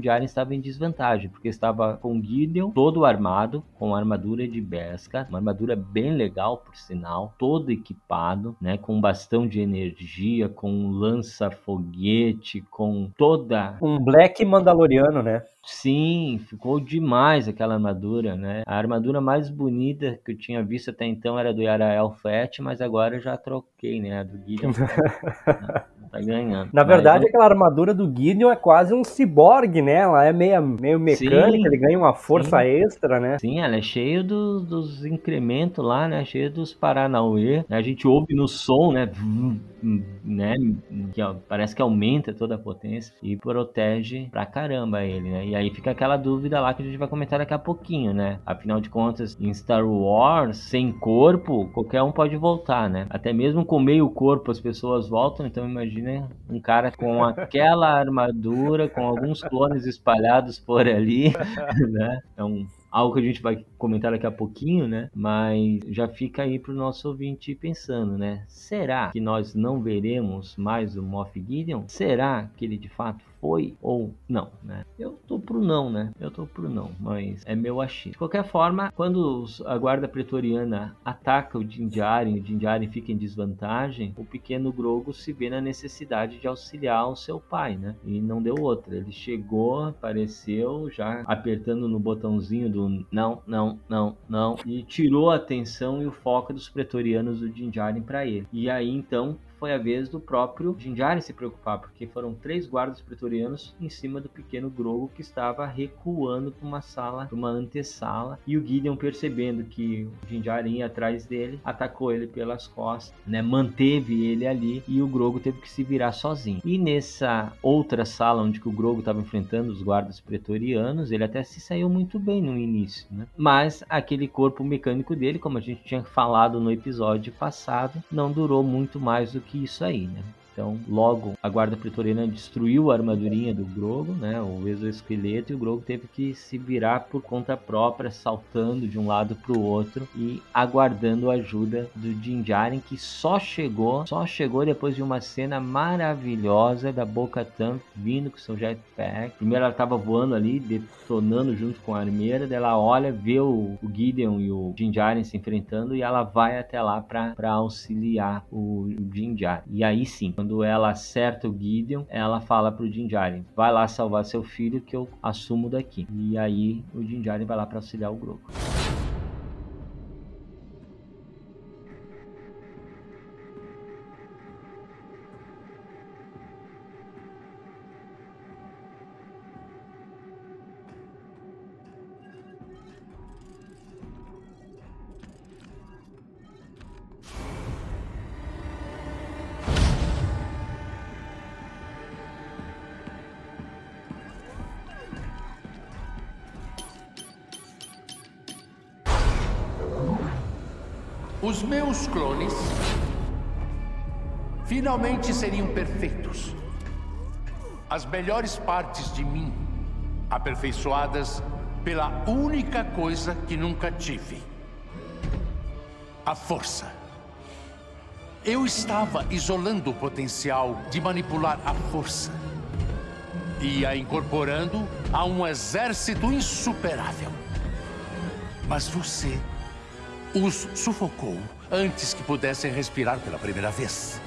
Djarin estava em desvantagem, porque estava com o Gideon todo armado, com armadura de Beskar, uma armadura bem legal por sinal, todo equipado, né? Com bastão de energia, com lança-foguete, com toda... Um Black Mandaloriano, né? Sim, ficou demais aquela armadura, né? A armadura mais bonita que eu tinha visto até então era do Yarael Fett, mas agora já troquei, né? A do Gideon. *laughs* tá ganhando. Na verdade, mas, aquela armadura do Gideon é quase um ciborgue, né? Ela é meio, meio mecânica, sim, ele ganha uma força sim. extra, né? Sim, ela é cheia do, dos incrementos lá, né? Cheia dos Paranauê. A gente ouve no som, né? né? Que ó, parece que aumenta toda a potência e protege pra caramba ele, né? E aí fica aquela dúvida lá que a gente vai comentar daqui a pouquinho, né? Afinal de contas, em Star Wars, sem corpo, qualquer um pode voltar, né? Até mesmo com meio corpo as pessoas voltam, então imagina? Um cara com aquela armadura, com alguns clones espalhados por ali, *laughs* né? É um algo que a gente vai comentar daqui a pouquinho, né? Mas já fica aí para o nosso ouvinte pensando, né? Será que nós não veremos mais o Moff Gideon? Será que ele de fato foi ou não, né? Eu tô pro não, né? Eu tô pro não, mas é meu achismo. De qualquer forma, quando a guarda pretoriana ataca o Jinjarin, o Jinjarin fica em desvantagem, o pequeno Grogo se vê na necessidade de auxiliar o seu pai, né? E não deu outra. Ele chegou, apareceu, já apertando no botãozinho do não, não, não, não, e tirou a atenção e o foco dos pretorianos do Jinjarin para ele. E aí então foi a vez do próprio Jinjarin se preocupar, porque foram três guardas pretorianos em cima do pequeno Grogo que estava recuando para uma sala, para uma antessala, e o Gideon percebendo que o Jinjarin ia atrás dele, atacou ele pelas costas, né, manteve ele ali e o Grogo teve que se virar sozinho. E nessa outra sala onde o Grogo estava enfrentando os guardas pretorianos, ele até se saiu muito bem no início, né? Mas aquele corpo mecânico dele, como a gente tinha falado no episódio passado, não durou muito mais do que que isso aí, né? Então, logo a guarda pretoriana destruiu a armadurinha do Grogo, né, o exoesqueleto, e o Grogo teve que se virar por conta própria, saltando de um lado para o outro e aguardando a ajuda do Jinjaren, que só chegou, só chegou depois de uma cena maravilhosa da Boca Tan vindo com seu jetpack. Primeiro ela estava voando ali, detonando junto com a armeira, daí ela olha, vê o, o Gideon e o Jinjaren se enfrentando e ela vai até lá para auxiliar o, o Jinjaren. E aí sim, quando ela acerta o Gideon, ela fala pro Jinjari, vai lá salvar seu filho que eu assumo daqui. E aí o Jinjari vai lá para auxiliar o Grogu. Os clones finalmente seriam perfeitos. As melhores partes de mim, aperfeiçoadas pela única coisa que nunca tive: a força. Eu estava isolando o potencial de manipular a força e a incorporando a um exército insuperável. Mas você os sufocou antes que pudessem respirar pela primeira vez.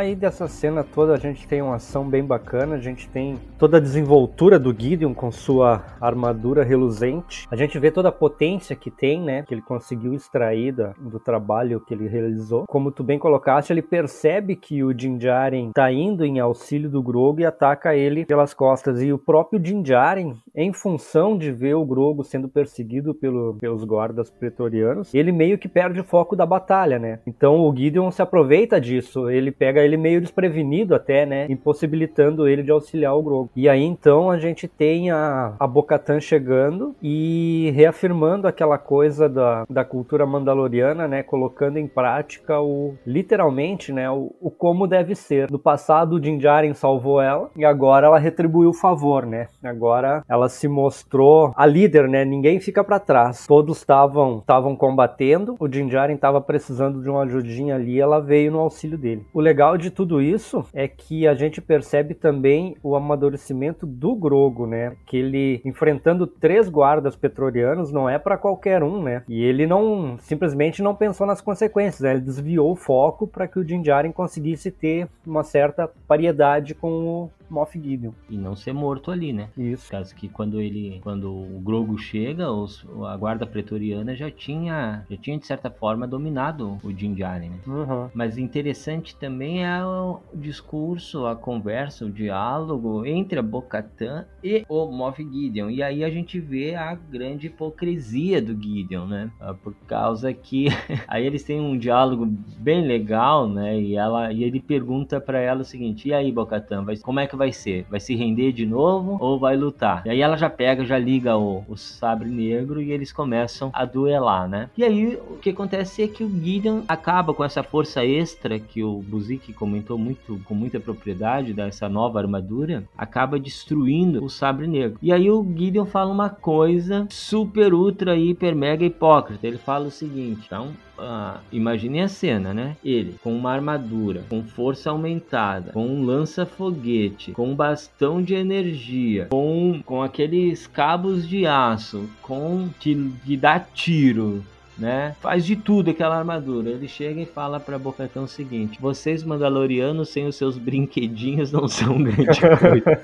Aí dessa cena toda a gente tem uma ação bem bacana, a gente tem toda a desenvoltura do Gideon com sua armadura reluzente. A gente vê toda a potência que tem, né, que ele conseguiu extrair do trabalho que ele realizou. Como tu bem colocaste, ele percebe que o Jinjaren tá indo em auxílio do Grogu e ataca ele pelas costas. E o próprio Jinjaren, em função de ver o Grogu sendo perseguido pelo, pelos guardas pretorianos, ele meio que perde o foco da batalha, né? Então o Gideon se aproveita disso, ele pega pega ele meio desprevenido até, né? Impossibilitando ele de auxiliar o Grogu. E aí então a gente tem a, a Bocatan chegando e reafirmando aquela coisa da, da cultura mandaloriana, né? Colocando em prática o literalmente, né? O, o como deve ser. No passado o Din Djarin salvou ela e agora ela retribuiu o favor, né? Agora ela se mostrou a líder, né? Ninguém fica para trás. Todos estavam estavam combatendo. O Din Djarin estava precisando de uma ajudinha ali, ela veio no auxílio dele. O legal de tudo isso é que a gente percebe também o amadurecimento do Grogo, né? Que ele enfrentando três guardas petrolianos não é para qualquer um, né? E ele não simplesmente não pensou nas consequências, né? ele desviou o foco para que o Din Djarin conseguisse ter uma certa paridade com o Moff Gideon. E não ser morto ali, né? Isso. Caso que quando ele, quando o Grogu chega, os, a guarda pretoriana já tinha, já tinha de certa forma dominado o Din Djarin, né? Uhum. Mas interessante também é o discurso, a conversa, o diálogo entre a Bo-Katan e o Moff Gideon. E aí a gente vê a grande hipocrisia do Gideon, né? Ah, Por causa que *laughs* aí eles têm um diálogo bem legal, né? E ela e ele pergunta pra ela o seguinte: "E aí, Bo-Katan, vai- como é que vai ser? Vai se render de novo ou vai lutar?" E aí ela já pega, já liga o, o sabre negro e eles começam a duelar, né? E aí o que acontece é que o Gideon acaba com essa força extra que o Buzik comentou muito com muita propriedade dessa nova armadura, acaba destruindo o sabre negro. E aí o Gideon fala uma coisa super ultra hiper mega hipócrita. Ele fala o seguinte, então ah, imagine a cena, né? Ele com uma armadura, com força aumentada, com um lança-foguete, com um bastão de energia, com, com aqueles cabos de aço, com que, que dá tiro, né? Faz de tudo aquela armadura. Ele chega e fala pra Bocatão o seguinte: vocês Mandalorianos sem os seus brinquedinhos não são grande coisa.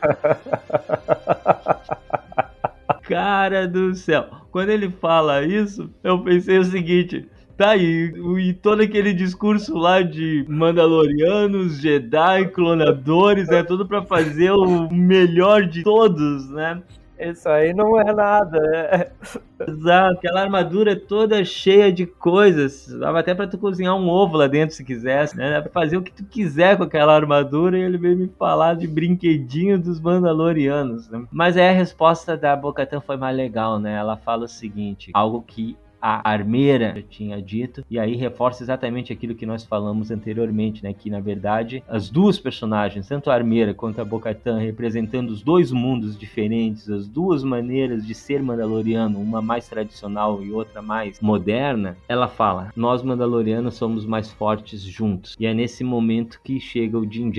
*laughs* Cara do céu. Quando ele fala isso, eu pensei o seguinte. Tá aí, e todo aquele discurso lá de Mandalorianos, Jedi, clonadores, é tudo pra fazer o melhor de todos, né? Isso aí não é nada. É... Exato, aquela armadura toda cheia de coisas. Dava até pra tu cozinhar um ovo lá dentro se quisesse, né? Dá pra fazer o que tu quiser com aquela armadura e ele veio me falar de brinquedinho dos Mandalorianos. Né? Mas aí a resposta da Bocatan foi mais legal, né? Ela fala o seguinte: algo que a armeira tinha dito, e aí reforça exatamente aquilo que nós falamos anteriormente, né? Que na verdade as duas personagens, tanto a armeira quanto a Bocatan, representando os dois mundos diferentes, as duas maneiras de ser Mandaloriano, uma mais tradicional e outra mais moderna, ela fala: Nós Mandalorianos somos mais fortes juntos. E é nesse momento que chega o Din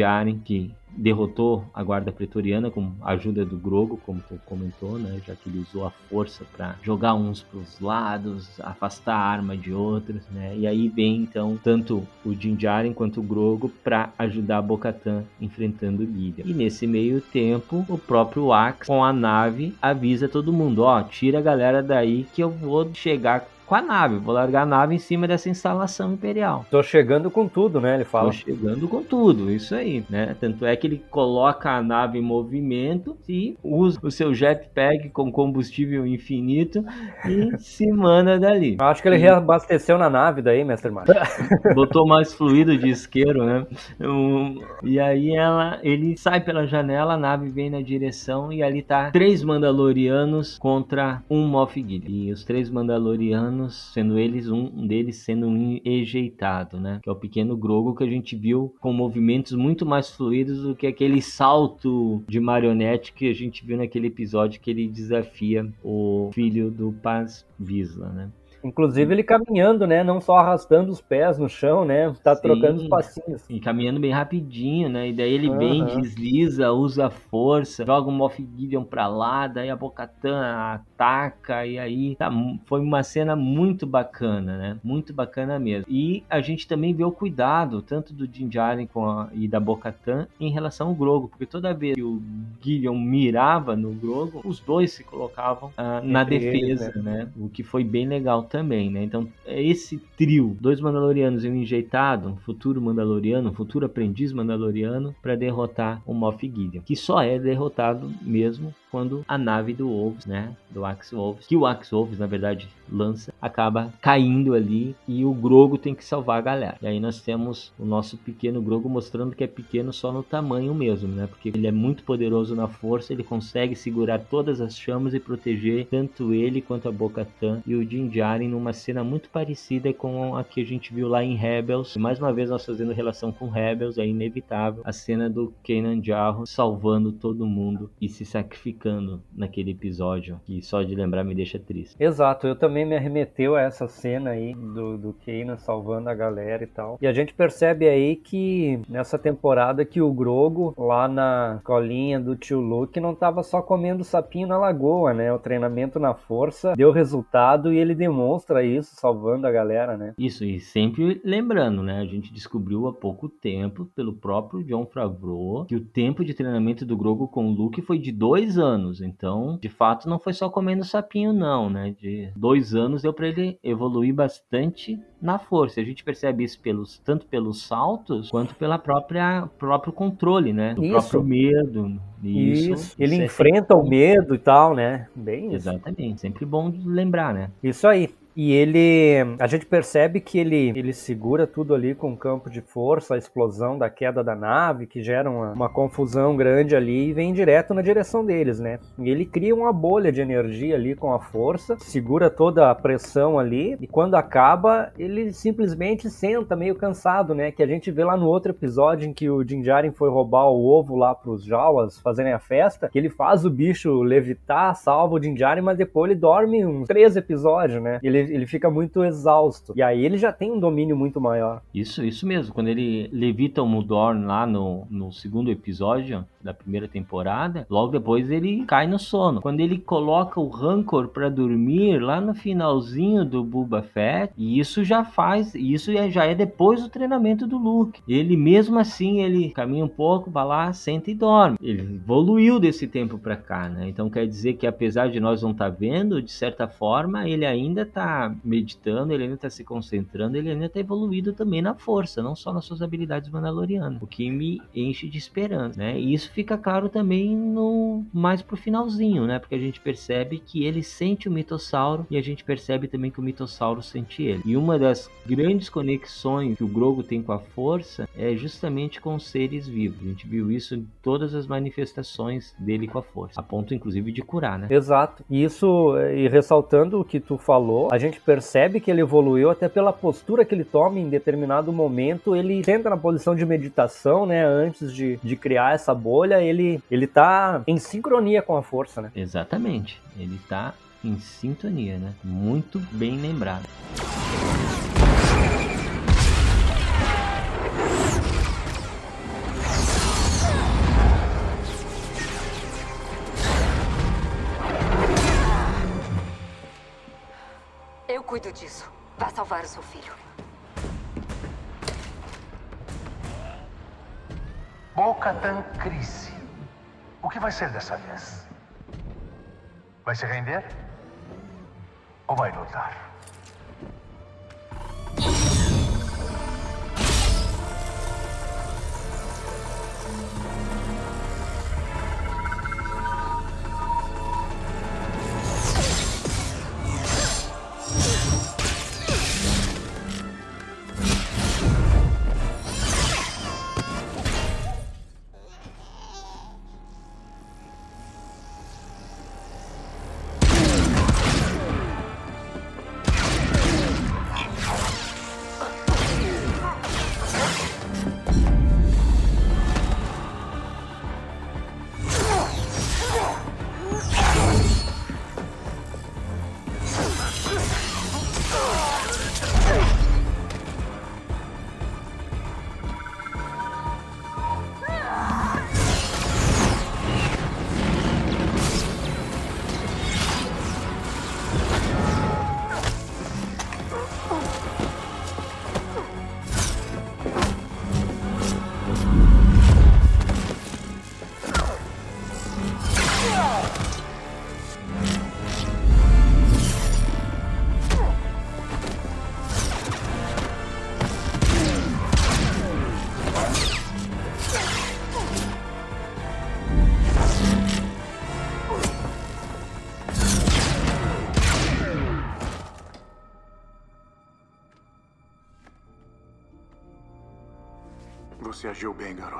que derrotou a guarda pretoriana com a ajuda do Grogo, como tu comentou, né? Já que ele usou a força para jogar uns para os lados, afastar a arma de outros, né? E aí vem então tanto o Din Djarin quanto o Grogo para ajudar a Bo-Katan enfrentando Gideon. E nesse meio tempo, o próprio Axe com a nave avisa todo mundo, ó, tira a galera daí que eu vou chegar com a nave, vou largar a nave em cima dessa instalação imperial. Tô chegando com tudo, né? Ele fala. Tô chegando com tudo, isso aí, né? Tanto é que ele coloca a nave em movimento e usa o seu jetpack com combustível infinito e *laughs* se manda dali. Eu acho que ele reabasteceu na nave daí, Mestre Marco. *laughs* Botou mais fluido de isqueiro, né? Um, e aí ela, ele sai pela janela, a nave vem na direção e ali tá três Mandalorianos contra um Moff Gideon. E os três Mandalorianos sendo eles um deles sendo um ejeitado, né? Que é o pequeno Grogo que a gente viu com movimentos muito mais fluidos do que aquele salto de marionete que a gente viu naquele episódio que ele desafia o filho do Paz Vizsla, né? Inclusive ele caminhando, né? Não só arrastando os pés no chão, né? Tá Sim. trocando os passinhos. E caminhando bem rapidinho, né? E daí ele vem, Aham. desliza, usa a força, joga o Moff Gideon pra lá, daí a Bocatan ataca, e aí tá, foi uma cena muito bacana, né? Muito bacana mesmo. E a gente também vê o cuidado, tanto do Din Djarin com a, e da Bocatan em relação ao Grogo, porque toda vez que o Gideon mirava no Grogo, os dois se colocavam ah, na Entre eles, defesa, né? O que foi bem legal também, né? Então, é esse trio, dois Mandalorianos e um enjeitado, um futuro Mandaloriano, um futuro aprendiz Mandaloriano, para derrotar o Moff Gideon, que só é derrotado mesmo quando a nave do Wolves, né, do Axe Wolves, que o Axe Wolves, na verdade, lança, acaba caindo ali e o Grogo tem que salvar a galera. E aí nós temos o nosso pequeno Grogo mostrando que é pequeno só no tamanho mesmo, né, porque ele é muito poderoso na força, ele consegue segurar todas as chamas e proteger tanto ele quanto a Bo-Katan e o Din Djarin numa cena muito parecida com a que a gente viu lá em Rebels. Mais uma vez nós fazendo relação com Rebels, é inevitável a cena do Kanan Jarrus salvando todo mundo e se sacrificando explicando naquele episódio, que só de lembrar me deixa triste. Exato, eu também me arremeteu a essa cena aí do, do Kanan salvando a galera e tal. E a gente percebe aí que nessa temporada que o Grogo, lá na colinha do tio Luke, não tava só comendo sapinho na lagoa, né? O treinamento na força deu resultado e ele demonstra isso, salvando a galera, né? Isso, e sempre lembrando, né? A gente descobriu há pouco tempo, pelo próprio John Favreau, que o tempo de treinamento do Grogu com o Luke foi de dois anos. Então, de fato, não foi só comendo sapinho, não, né? De dois anos deu para ele evoluir bastante na força. A gente percebe isso pelos, tanto pelos saltos quanto pela própria próprio controle, né? Do Isso. próprio medo. Isso. Isso. Ele Isso é enfrenta o medo e tal, né? Bem. Exatamente. Sempre bom lembrar, né? Isso aí. E ele, a gente percebe que ele, ele segura tudo ali com o campo de força, a explosão da queda da nave, que gera uma, uma confusão grande ali e vem direto na direção deles, né? E ele cria uma bolha de energia ali com a força, segura toda a pressão ali e quando acaba ele simplesmente senta meio cansado, né? Que a gente vê lá no outro episódio em que o Din Djarin foi roubar o ovo lá pros Jawas fazerem a festa, que ele faz o bicho levitar, salva o Din Djarin, mas depois ele dorme uns três episódios, né? Ele ele fica muito exausto. E aí ele já tem um domínio muito maior. Isso, isso mesmo. Quando ele levita o Mudorn lá no, no segundo episódio da primeira temporada, logo depois ele cai no sono. Quando ele coloca o Rancor para dormir lá no finalzinho do Boba Fett, e isso já faz, isso é, já é depois do treinamento do Luke. Ele mesmo assim, ele caminha um pouco, vai lá, senta e dorme. Ele evoluiu desse tempo para cá, né? Então quer dizer que apesar de nós não estar tá vendo, de certa forma, ele ainda meditando, ele ainda está se concentrando, ele ainda está evoluído também na força, não só nas suas habilidades mandalorianas, o que me enche de esperança, né? E isso fica claro também no mais pro finalzinho, né? Porque a gente percebe que ele sente o mitossauro e a gente percebe também que o mitossauro sente ele. E uma das grandes conexões que o Grogo tem com a força é justamente com os seres vivos. A gente viu isso em todas as manifestações dele com a força, a ponto inclusive de curar, né? Exato. E isso, e ressaltando o que tu falou, a gente percebe que ele evoluiu até pela postura que ele toma em determinado momento. Ele senta na posição de meditação, né? Antes de, de criar essa bolha, ele, ele tá em sincronia com a força, né? Exatamente. Ele tá em sintonia, né? Muito bem lembrado. Cuido disso. Vá salvar o seu filho. Bo-Katan Kryze. O que vai ser dessa vez? Vai se render? Ou vai lutar? Agiu bem, garoto.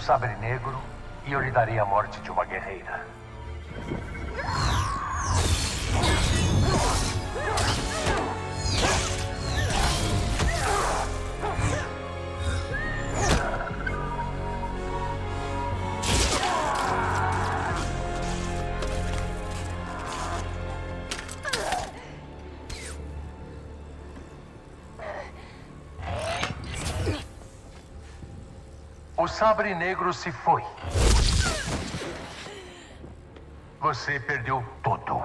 Sabre negro e eu lhe darei a morte de uma guerreira. Sabre negro se foi. Você perdeu tudo.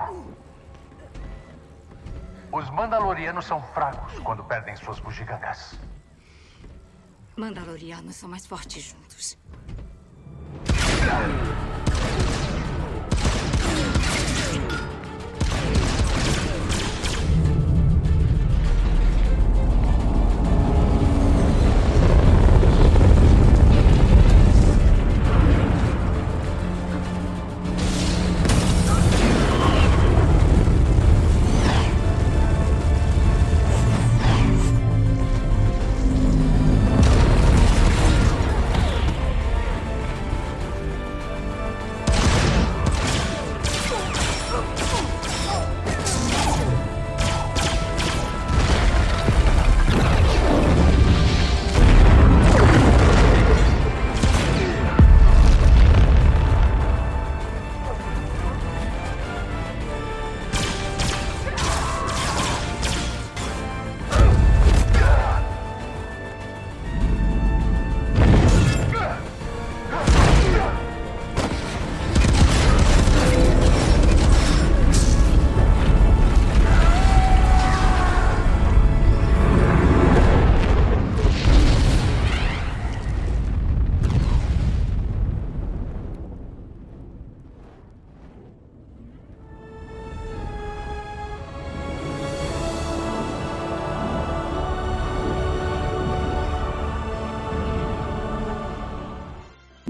Os Mandalorianos são fracos quando perdem suas bugigangas. Mandalorianos são mais fortes juntos. E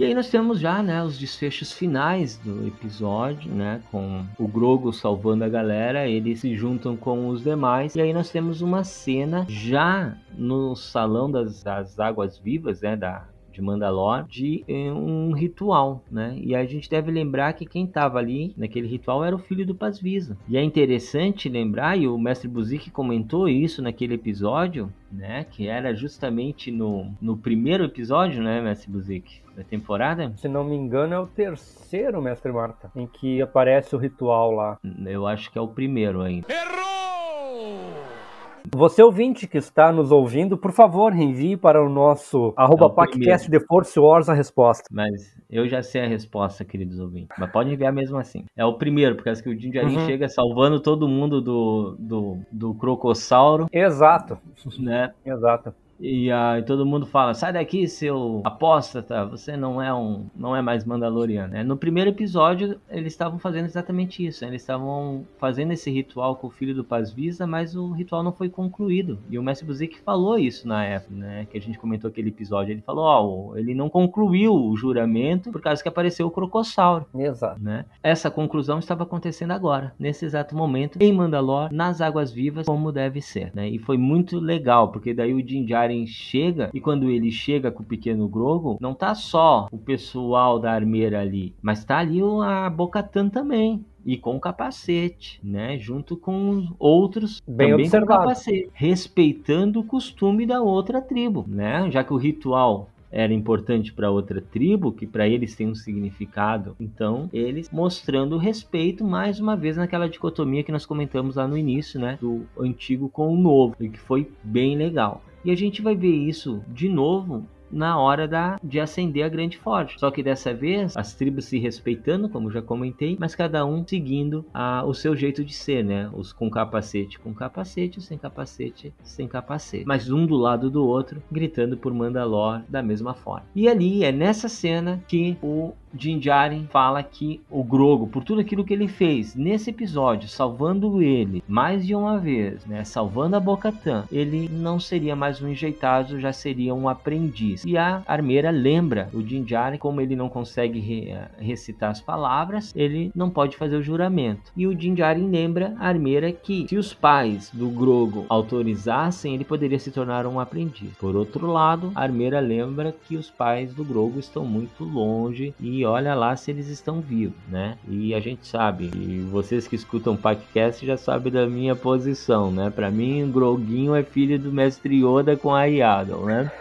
aí nós temos já, né, os desfechos finais do episódio, né, com o Grogo salvando a galera, eles se juntam com os demais, e aí nós temos uma cena já no salão das, das águas vivas, né, da, de Mandalor, de eh, um ritual, né? E a gente deve lembrar que quem estava ali naquele ritual era o filho do Pasvisa. E é interessante lembrar, e o mestre Buzik comentou isso naquele episódio, né? Que era justamente no, no primeiro episódio, né, mestre Buzik? Da temporada? Se não me engano, é o terceiro, mestre Marta, em que aparece o ritual lá. Eu acho que é o primeiro ainda. Você ouvinte que está nos ouvindo, por favor, envie para o nosso arroba É o podcast The Force Wars a resposta. Mas eu já sei a resposta, queridos ouvintes. Mas pode enviar mesmo assim. É o primeiro, porque acho que o Din Djarin Uhum. chega salvando todo mundo do, do, do crocossauro, Exato, né? exato. E aí todo mundo fala: sai daqui, seu apóstata, você não é um, não é mais Mandaloriano. né? No primeiro episódio, eles estavam fazendo exatamente isso. né? Eles estavam fazendo esse ritual com o filho do Paz-Visa, mas o ritual não foi concluído. E o Mestre Buzik falou isso na época, né? Que a gente comentou aquele episódio. Ele falou: ó, ele não concluiu o juramento por causa que apareceu o Crocossauro. Exato. Né? Essa conclusão estava acontecendo agora, nesse exato momento, em Mandalor, nas Águas Vivas, como deve ser. Né? E foi muito legal, porque daí o Din Djarin chega, e quando ele chega com o pequeno Grogu, não tá só o pessoal da armeira ali, mas tá ali o- a Bocatan também. E com capacete, né? Junto com outros Bem também com observado. capacete. Respeitando o costume da outra tribo, né? Já que o ritual era importante para outra tribo, que para eles tem um significado. Então, eles mostrando respeito mais uma vez naquela dicotomia que nós comentamos lá no início, né, do antigo com o novo, e que foi bem legal. E a gente vai ver isso de novo na hora da, de acender a grande forja. Só que dessa vez as tribos se respeitando, como já comentei, mas cada um seguindo a, o seu jeito de ser, né? Os com capacete com capacete, sem capacete sem capacete. Mas um do lado do outro, gritando por Mandalor da mesma forma. E ali é nessa cena que o Din Djarin fala que o Grogo, por tudo aquilo que ele fez nesse episódio, salvando ele mais de uma vez, né, salvando a Bocatã, ele não seria mais um enjeitado, já seria um aprendiz. E a armeira lembra o Din Djarin, como ele não consegue re eh, recitar as palavras, ele não pode fazer o juramento. E o Din Djarin lembra a armeira que se os pais do Grogo autorizassem, ele poderia se tornar um aprendiz. Por outro lado, a armeira lembra que os pais do Grogo estão muito longe e olha lá se eles estão vivos, né? E a gente sabe, e vocês que escutam o podcast já sabem da minha posição, né? Para mim, o Groguinho é filho do mestre Yoda com a Yaddle, né?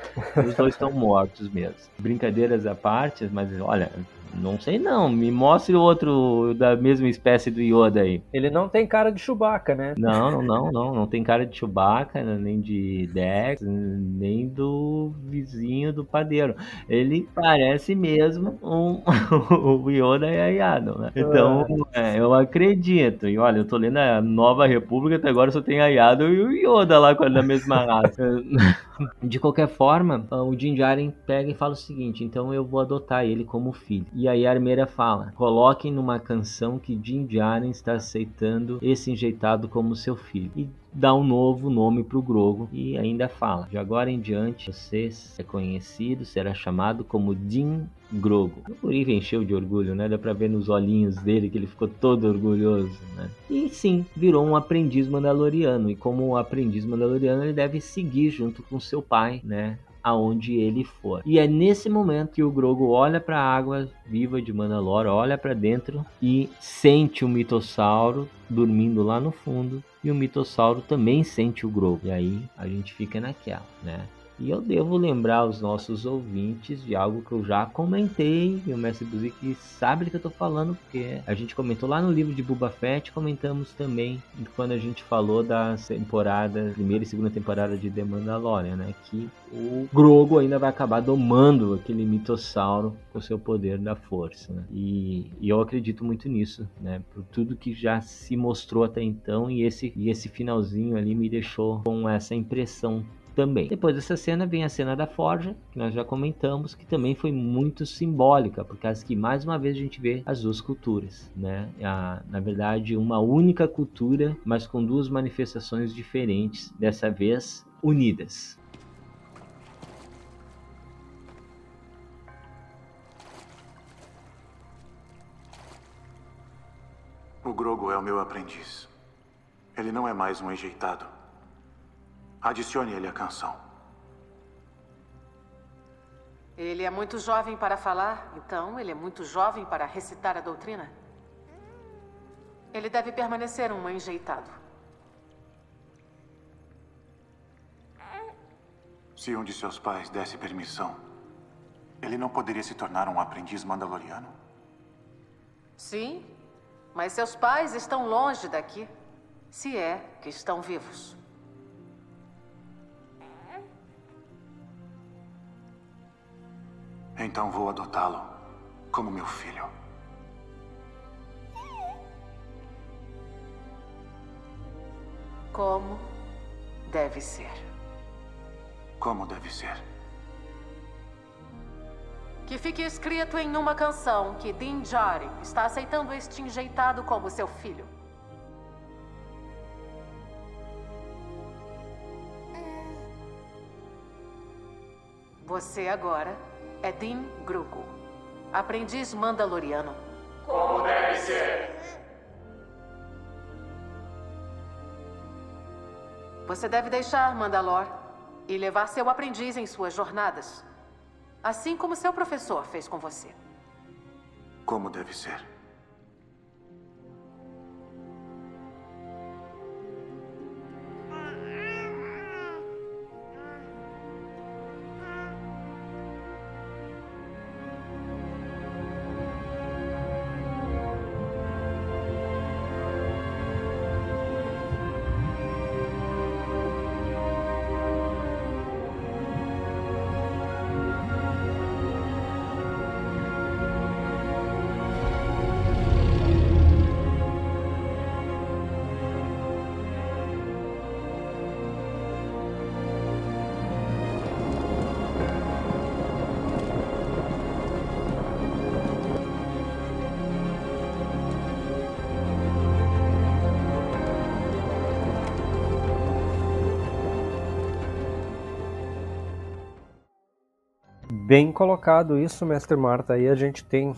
Os dois estão mortos mesmo. Brincadeiras à parte, mas olha, não sei não. Me mostre outro da mesma espécie do Yoda aí. Ele não tem cara de Chewbacca, né? Não, não, não. *laughs* Não tem cara de Chewbacca, nem de Dex, nem do vizinho do padeiro. Ele parece mesmo um, *laughs* o Yoda e a Yado, né? Então, é, eu acredito. E olha, eu tô lendo a Nova República, até agora só tem a Yado e o Yoda lá com a da mesma raça. *laughs* De qualquer forma, o Din Djarin pega e fala o seguinte, então eu vou adotar ele como filho. E aí a armeira fala, coloquem numa canção que Din Djarin está aceitando esse enjeitado como seu filho. E dá um novo nome para o Grogo e ainda fala: de agora em diante você é conhecido, será chamado como Din Grogo. O Urive encheu de orgulho, né? Dá para ver nos olhinhos dele que ele ficou todo orgulhoso, né? E sim, virou um aprendiz mandaloriano e como um aprendiz mandaloriano ele deve seguir junto com seu pai, né? Aonde ele for. E é nesse momento que o Grogo olha para a água viva de Mandalore, olha para dentro e sente o mitossauro dormindo lá no fundo e o mitossauro também sente o Grogu. E aí a gente fica naquela, né? E eu devo lembrar aos nossos ouvintes de algo que eu já comentei, e o Mestre Buzik sabe do que eu tô falando, porque a gente comentou lá no livro de Boba Fett, comentamos também quando a gente falou da temporada, primeira e segunda temporada de The Mandalorian, né? Que o Grogo ainda vai acabar domando aquele mitossauro com seu poder da força, né? E, e eu acredito muito nisso, né? Por tudo que já se mostrou até então, e esse, e esse finalzinho ali me deixou com essa impressão também. Depois dessa cena vem a cena da forja, que nós já comentamos, que também foi muito simbólica, porque causa que mais uma vez a gente vê as duas culturas, né? A, na verdade, uma única cultura, mas com duas manifestações diferentes, dessa vez unidas. O Grogo é o meu aprendiz. Ele não é mais um enjeitado. Adicione ele à canção. Ele é muito jovem para falar, então ele é muito jovem para recitar a doutrina? Ele deve permanecer um enjeitado. Se um de seus pais desse permissão, ele não poderia se tornar um aprendiz mandaloriano? Sim, mas seus pais estão longe daqui. Se é que estão vivos. Então vou adotá-lo como meu filho. Como deve ser. Como deve ser. Que fique escrito em uma canção que Din Djarin está aceitando este enjeitado como seu filho. Você agora é Din Grugo, aprendiz mandaloriano. Como deve ser. Você deve deixar Mandalor e levar seu aprendiz em suas jornadas. Assim como seu professor fez com você. Como deve ser. Bem colocado isso, mestre Marta. Aí a gente tem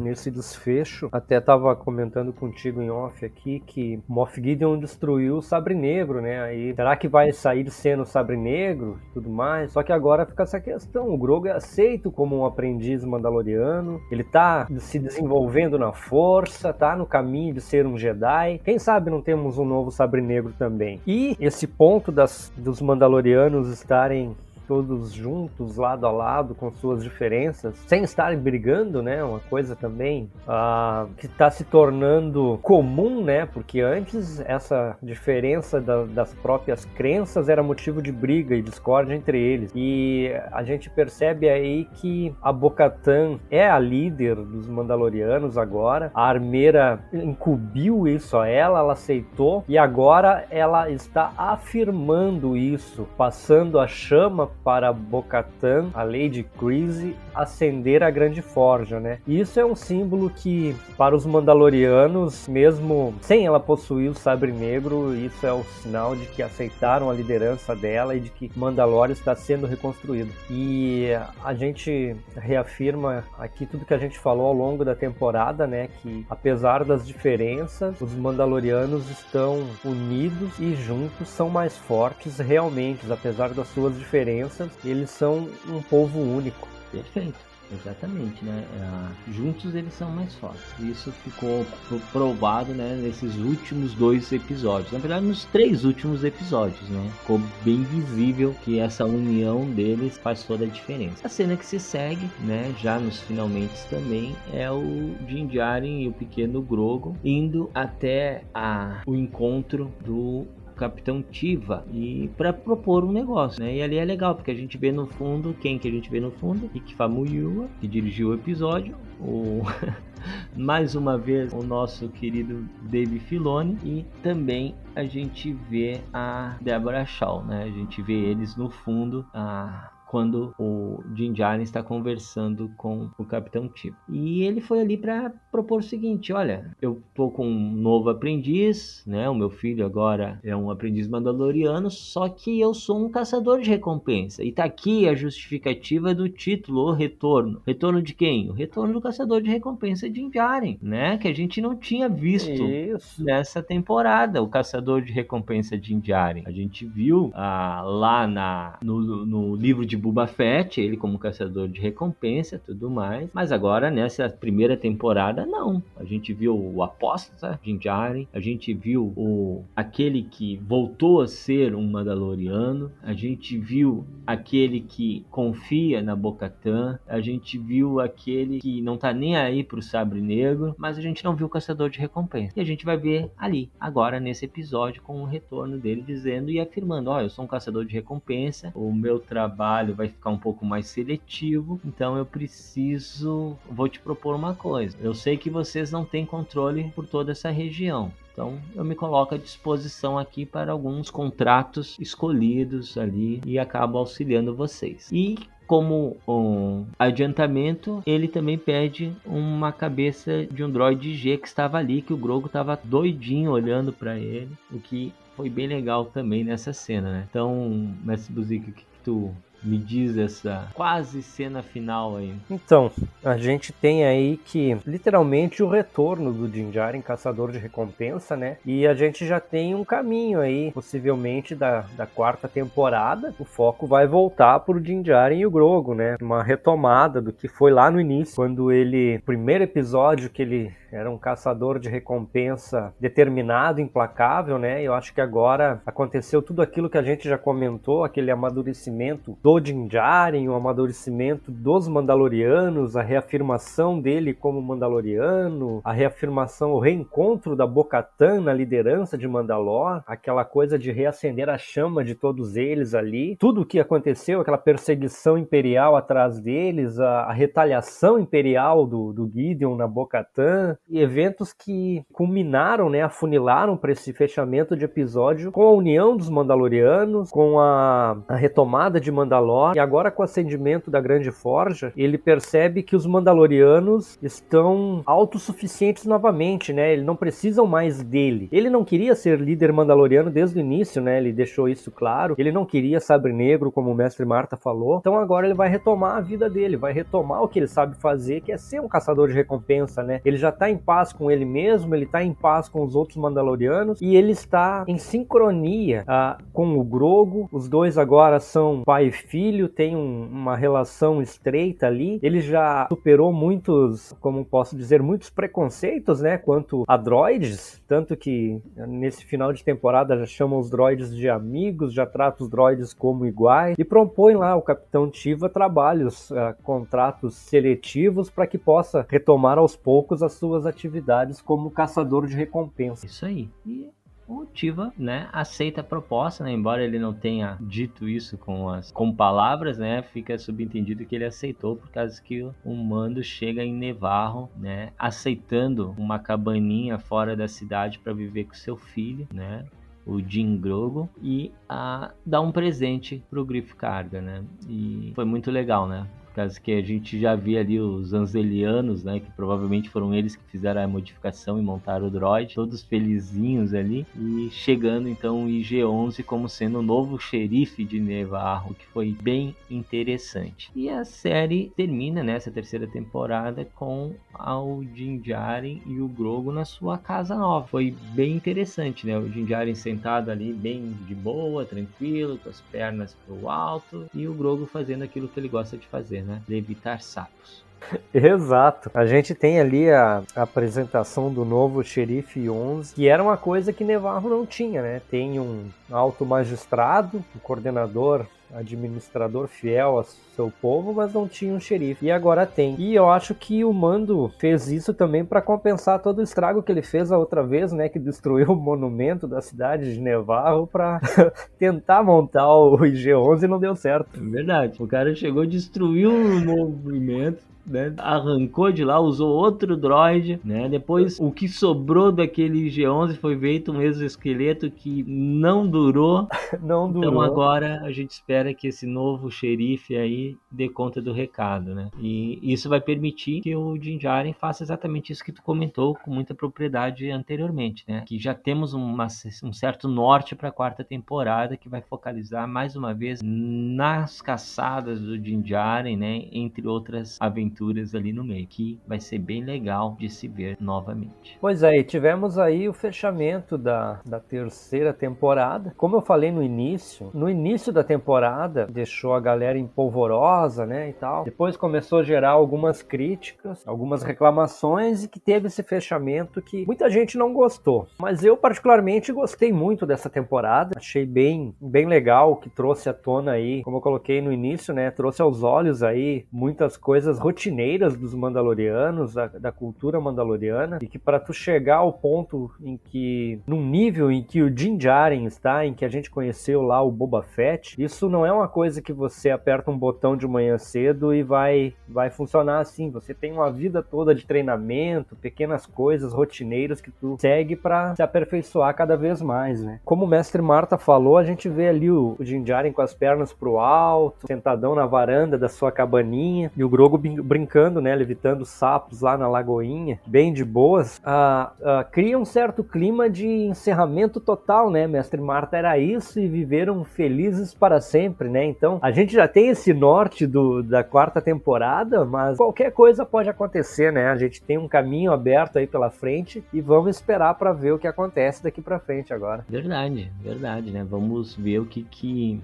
nesse desfecho, até estava comentando contigo em off aqui que Moff Gideon destruiu o Sabre Negro, né? Aí será que vai sair sendo Sabre Negro, tudo mais? Só que agora fica essa questão. O Grogu é aceito como um aprendiz mandaloriano. Ele tá se desenvolvendo na força, tá no caminho de ser um Jedi. Quem sabe não temos um novo Sabre Negro também. E esse ponto das, dos Mandalorianos estarem todos juntos, lado a lado, com suas diferenças, sem estarem brigando, né? Uma coisa também uh, que está se tornando comum, né? Porque antes essa diferença da, das próprias crenças era motivo de briga e discórdia entre eles. E a gente percebe aí que a Bocatan é a líder dos Mandalorianos agora. A Armeira incumbiu isso a ela, ela aceitou e agora ela está afirmando isso, passando a chama para Bocatan, a Lady Creasy, acender a Grande Forja, né? Isso é um símbolo que, para os Mandalorianos, mesmo sem ela possuir o Sabre Negro, isso é o sinal de que aceitaram a liderança dela e de que Mandalore está sendo reconstruído. E a gente reafirma aqui tudo que a gente falou ao longo da temporada, né? Que apesar das diferenças, os Mandalorianos estão unidos e juntos são mais fortes realmente, apesar das suas diferenças eles são um povo único. Perfeito. Exatamente, né? É, juntos eles são mais fortes. Isso ficou provado, né, nesses últimos dois episódios. Na verdade, nos três últimos episódios, né? Ficou bem visível que essa união deles faz toda a diferença. A cena que se segue, né, já nos finalmente também, é o Din Djarin e o pequeno Grogo indo até a, o encontro do Capitão Tiva e para propor um negócio, né? E ali é legal porque a gente vê no fundo quem que a gente vê no fundo, Ikfamu Yua, que dirigiu o episódio, o *laughs* mais uma vez o nosso querido Dave Filoni e também a gente vê a Deborah Shaw, né? A gente vê eles no fundo, a quando o Jim Jaren está conversando com o Capitão Tipo. E ele foi ali para propor o seguinte: olha, eu tô com um novo aprendiz, né? O meu filho agora é um aprendiz mandaloriano, só que eu sou um caçador de recompensa. E tá aqui a justificativa do título, o retorno. Retorno de quem? O retorno do caçador de recompensa de Jaren, né? Que a gente não tinha visto Isso. nessa temporada, o caçador de recompensa de Jaren. A gente viu ah, lá na, no, no livro de Boba Fett, ele como caçador de recompensa tudo mais. Mas agora, nessa primeira temporada, não. A gente viu o apóstata Din Djarin, a gente viu o aquele que voltou a ser um Mandaloriano, a gente viu aquele que confia na Bocatã, a gente viu aquele que não tá nem aí pro Sabre Negro, mas a gente não viu o caçador de recompensa. E a gente vai ver ali, agora nesse episódio, com o retorno dele dizendo e afirmando: Ó, oh, eu sou um caçador de recompensa, o meu trabalho trabalho vai ficar um pouco mais seletivo, então eu preciso, vou te propor uma coisa. Eu sei que vocês não têm controle por toda essa região. Então eu me coloco à disposição aqui para alguns contratos escolhidos ali e acabo auxiliando vocês. E como um adiantamento, ele também pede uma cabeça de um droid G que estava ali, que o Grogo estava doidinho olhando para ele, o que foi bem legal também nessa cena, né? Então, Mestre Buzik, o que, que tu me diz essa quase cena final aí? Então, a gente tem aí que literalmente o retorno do Din Djarin, caçador de recompensa, né? E a gente já tem um caminho aí, possivelmente da, da quarta temporada. O foco vai voltar pro Din Djarin e o Grogo, né? Uma retomada do que foi lá no início, quando ele, primeiro episódio que ele era um caçador de recompensa determinado, implacável, né? Eu acho que agora aconteceu tudo aquilo que a gente já comentou, aquele amadurecimento do Din Djarin, o amadurecimento dos Mandalorianos, a reafirmação dele como Mandaloriano, a reafirmação, o reencontro da Bo-Katan na liderança de Mandalor, aquela coisa de reacender a chama de todos eles ali, tudo o que aconteceu, aquela perseguição imperial atrás deles, a, a retaliação imperial do, do Gideon na Bo-Katan, e eventos que culminaram, né, afunilaram para esse fechamento de episódio com a união dos Mandalorianos, com a, a retomada de Mandalor Mandalor, e agora com o acendimento da Grande Forja, ele percebe que os Mandalorianos estão autossuficientes novamente, né? Eles não precisam mais dele. Ele não queria ser líder Mandaloriano desde o início, né? Ele deixou isso claro. Ele não queria Sabre Negro, como o mestre Marta falou. Então agora ele vai retomar a vida dele, vai retomar o que ele sabe fazer, que é ser um caçador de recompensa, né? Ele já tá em paz com ele mesmo, ele tá em paz com os outros Mandalorianos e ele está em sincronia uh, com o Grogo. Os dois agora são pai e filho, tem um, uma relação estreita ali. Ele já superou muitos, como posso dizer, muitos preconceitos, né, quanto a droids, tanto que nesse final de temporada já chamam os droids de amigos, já trata os droids como iguais e propõe lá o Capitão Tiva trabalhos, uh, contratos seletivos para que possa retomar aos poucos as suas atividades como caçador de recompensa. Isso aí. E o Tiva, né, aceita a proposta, né, embora ele não tenha dito isso com as com palavras, né, fica subentendido que ele aceitou por causa que o mando chega em Nevarro, né, aceitando uma cabaninha fora da cidade para viver com seu filho, né, o Jim Grogo e a dar um presente pro Griff Carga, né? E foi muito legal, né? Causa que a gente já via ali os Anzelianos, né, que provavelmente foram eles que fizeram a modificação e montaram o droid, todos felizinhos ali, e chegando então o IG-11 como sendo o novo xerife de Nevarro, que foi bem interessante. E a série termina nessa terceira temporada com o Din Djarin e o Grogo na sua casa nova. Foi bem interessante, né? O Din Djarin sentado ali bem de boa, tranquilo, com as pernas pro alto, e o Grogo fazendo aquilo que ele gosta de fazer né? Levitar sapos. Exato. A gente tem ali a, a, apresentação do novo xerife 11, que era uma coisa que Nevarro não tinha, né? Tem um alto magistrado, um coordenador administrador fiel ao seu povo, mas não tinha um xerife. E agora tem. E eu acho que o Mando fez isso também para compensar todo o estrago que ele fez a outra vez, né, que destruiu o monumento da cidade de Nevarro para *laughs* tentar montar o IG-11 e não deu certo. É verdade. O cara chegou, destruiu o movimento, né? Arrancou de lá, usou outro droid, né? Depois o que sobrou daquele G11 foi feito um exoesqueleto que não durou. *laughs* não então durou. Então agora a gente espera que esse novo xerife aí dê conta do recado, né? E isso vai permitir que o Din Djarin faça exatamente isso que tu comentou com muita propriedade anteriormente, né? Que já temos uma, um certo norte para a quarta temporada que vai focalizar mais uma vez nas caçadas do Din Djarin, né? Entre outras aventuras aventuras ali no meio, que vai ser bem legal de se ver novamente. Pois é, e tivemos aí o fechamento da, da terceira temporada. Como eu falei no início, no início da temporada deixou a galera empolvorosa, né, e tal. Depois começou a gerar algumas críticas, algumas reclamações e que teve esse fechamento que muita gente não gostou. Mas eu particularmente gostei muito dessa temporada. Achei bem, bem legal que trouxe à tona aí, como eu coloquei no início, né, trouxe aos olhos aí muitas coisas rotineiras rotineiras dos Mandalorianos, da, da cultura mandaloriana, e que para tu chegar ao ponto em que, num nível em que o Din Djarin está, em que a gente conheceu lá o Boba Fett, isso não é uma coisa que você aperta um botão de manhã cedo e vai, vai funcionar assim. Você tem uma vida toda de treinamento, pequenas coisas rotineiras que tu segue para se aperfeiçoar cada vez mais, né? Como o mestre Marta falou, a gente vê ali o, o Din Djarin com as pernas pro alto, sentadão na varanda da sua cabaninha, e o Grogu brincando, né, levitando sapos lá na lagoinha, bem de boas, ah, ah, cria um certo clima de encerramento total, né, mestre Marta? Era isso e viveram felizes para sempre, né? Então a gente já tem esse norte do, da quarta temporada, mas qualquer coisa pode acontecer, né? A gente tem um caminho aberto aí pela frente e vamos esperar para ver o que acontece daqui para frente agora. Verdade, verdade, né? Vamos ver o que, que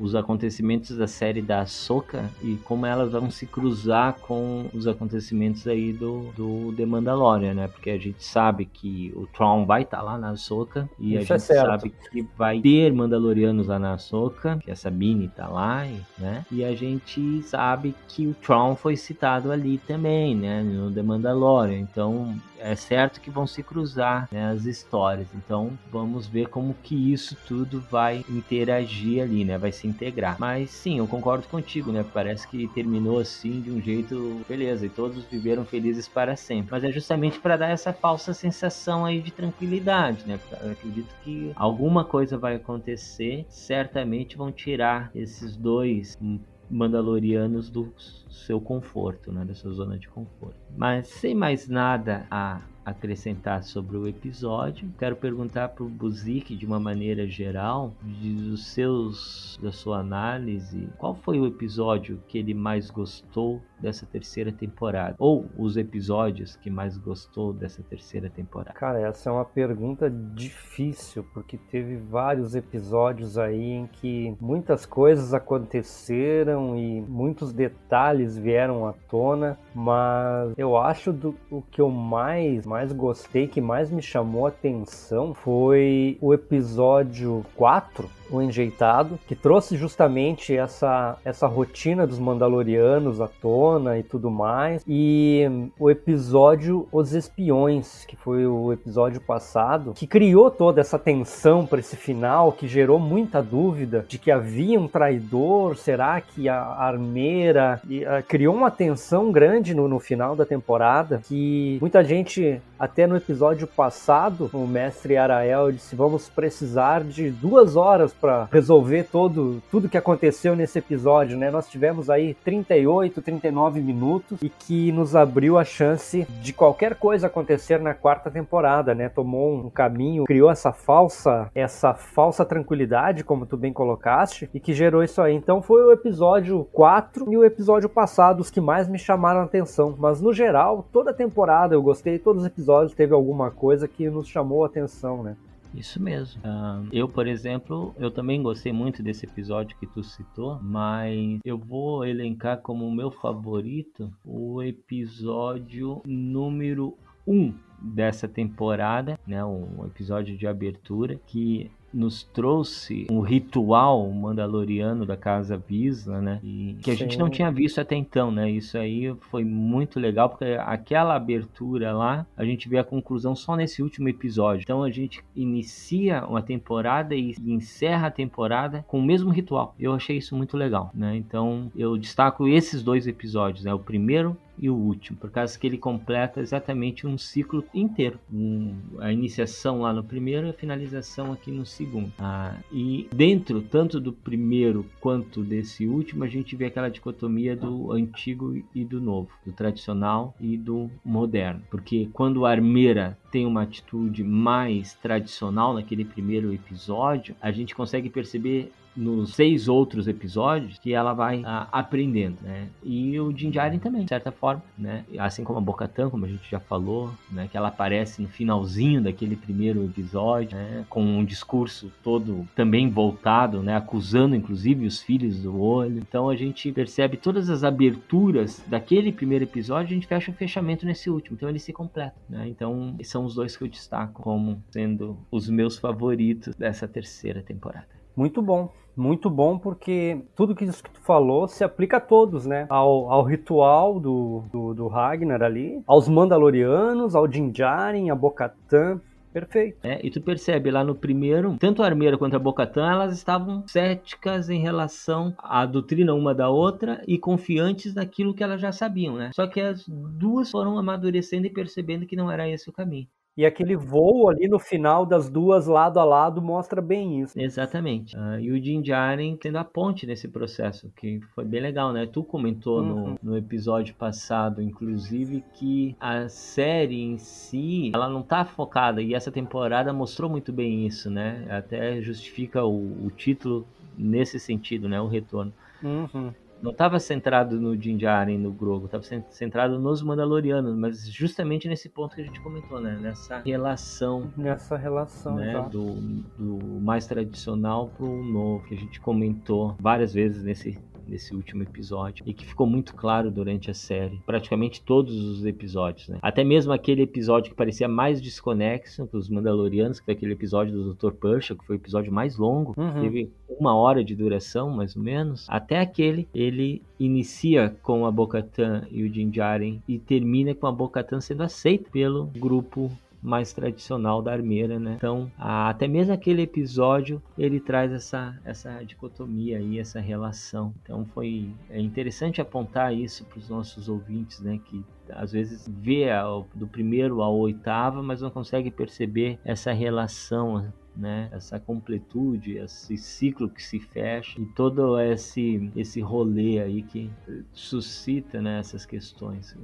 os acontecimentos da série da Soca e como elas vão se cruzar com os acontecimentos aí do, do The Mandalorian, né? Porque a gente sabe que o Tron vai estar tá lá na Soca e Isso a gente é sabe que vai ter Mandalorianos lá na Soca, que a Sabine tá lá, né? E a gente sabe que o Tron foi citado ali também, né? No The Mandalorian. Então é certo que vão se cruzar né, as histórias. Então vamos ver como que isso tudo vai interagir ali, né? Vai se integrar. Mas sim, eu concordo contigo, né? Parece que terminou assim de um jeito beleza e todos viveram felizes para sempre. Mas é justamente para dar essa falsa sensação aí de tranquilidade, né? Eu acredito que alguma coisa vai acontecer, certamente vão tirar esses dois Mandalorianos do seu conforto, né, da sua zona de conforto. Mas sem mais nada a acrescentar sobre o episódio. Quero perguntar para o Buzik, de uma maneira geral, dos seus, da sua análise, qual foi o episódio que ele mais gostou dessa terceira temporada? Ou os episódios que mais gostou dessa terceira temporada? Cara, essa é uma pergunta difícil, porque teve vários episódios aí em que muitas coisas aconteceram e muitos detalhes vieram à tona, mas eu acho do, o que eu mais, mais gostei, que mais me chamou a atenção foi o episódio 4, o Enjeitado, que trouxe justamente essa, essa rotina dos Mandalorianos à tona e tudo mais. E o episódio Os Espiões, que foi o episódio passado, que criou toda essa tensão para esse final, que gerou muita dúvida de que havia um traidor, será que a armeira. E, uh, criou uma tensão grande no, no final da temporada, que muita gente, até no episódio passado, o mestre Arael disse: vamos precisar de duas horas para resolver todo, tudo que aconteceu nesse episódio, né? Nós tivemos aí 38, 39 minutos e que nos abriu a chance de qualquer coisa acontecer na quarta temporada, né? Tomou um caminho, criou essa falsa, essa falsa tranquilidade, como tu bem colocaste, e que gerou isso aí. Então foi o episódio 4 e o episódio passado os que mais me chamaram a atenção, mas no geral, toda a temporada eu gostei, todos os episódios teve alguma coisa que nos chamou a atenção, né? Isso mesmo. Uh, eu, por exemplo, eu também gostei muito desse episódio que tu citou, mas eu vou elencar como meu favorito o episódio número 1 um dessa temporada, né, um episódio de abertura que nos trouxe um ritual mandaloriano da casa Visa, né? E que a Sim. gente não tinha visto até então, né? Isso aí foi muito legal porque aquela abertura lá, a gente vê a conclusão só nesse último episódio. Então a gente inicia uma temporada e encerra a temporada com o mesmo ritual. Eu achei isso muito legal, né? Então eu destaco esses dois episódios, né? O primeiro e o último, por causa que ele completa exatamente um ciclo inteiro. Um, a iniciação lá no primeiro e a finalização aqui no segundo. Ah, e dentro, tanto do primeiro quanto desse último, a gente vê aquela dicotomia do antigo e do novo, do tradicional e do moderno. Porque quando a armeira tem uma atitude mais tradicional naquele primeiro episódio, a gente consegue perceber nos seis outros episódios que ela vai ah, aprendendo, né? E o Din Djarin também, de certa forma, né? Assim como a Bocatan, como a gente já falou, né? Que ela aparece no finalzinho daquele primeiro episódio, né? Com um discurso todo também voltado, né? Acusando, inclusive, os filhos do olho. Então a gente percebe todas as aberturas daquele primeiro episódio, a gente fecha o fechamento nesse último. Então ele se completa, né? Então são os dois que eu destaco como sendo os meus favoritos dessa terceira temporada. Muito bom muito bom porque tudo que isso que tu falou se aplica a todos, né? Ao, ao ritual do, do, do Ragnar ali, aos Mandalorianos, ao Din Djarin, a Bocatan, Perfeito. É, e tu percebe lá no primeiro, tanto a Armeira quanto a Bocatã, elas estavam céticas em relação à doutrina uma da outra e confiantes naquilo que elas já sabiam, né? Só que as duas foram amadurecendo e percebendo que não era esse o caminho. E aquele voo ali no final das duas lado a lado mostra bem isso. Exatamente. Uh, e o Din Djarin tendo a ponte nesse processo, que foi bem legal, né? Tu comentou uhum. no, no episódio passado, inclusive, que a série em si, ela não tá focada, e essa temporada mostrou muito bem isso, né? Até justifica o, o título nesse sentido, né? O retorno. Uhum não estava centrado no Din Djarin, no Grogu, estava centrado nos Mandalorianos, mas justamente nesse ponto que a gente comentou, né? Nessa relação. Nessa relação, né? Do, do mais tradicional para o novo, que a gente comentou várias vezes nesse nesse último episódio e que ficou muito claro durante a série, praticamente todos os episódios, né? Até mesmo aquele episódio que parecia mais desconexo dos Mandalorianos, que foi aquele episódio do Dr. Pershing, que foi o episódio mais longo, uhum. teve uma hora de duração, mais ou menos. Até aquele, ele inicia com a Bo-Katan e o Din Djarin e termina com a Bo-Katan sendo aceita pelo grupo mais tradicional da armeira, né? Então, até mesmo aquele episódio ele traz essa essa dicotomia aí, essa relação. Então, foi é interessante apontar isso para os nossos ouvintes, né? Que às vezes vê a, do primeiro ao oitava, mas não consegue perceber essa relação né? Essa completude, esse ciclo que se fecha e todo esse esse rolê aí que suscita né, essas questões.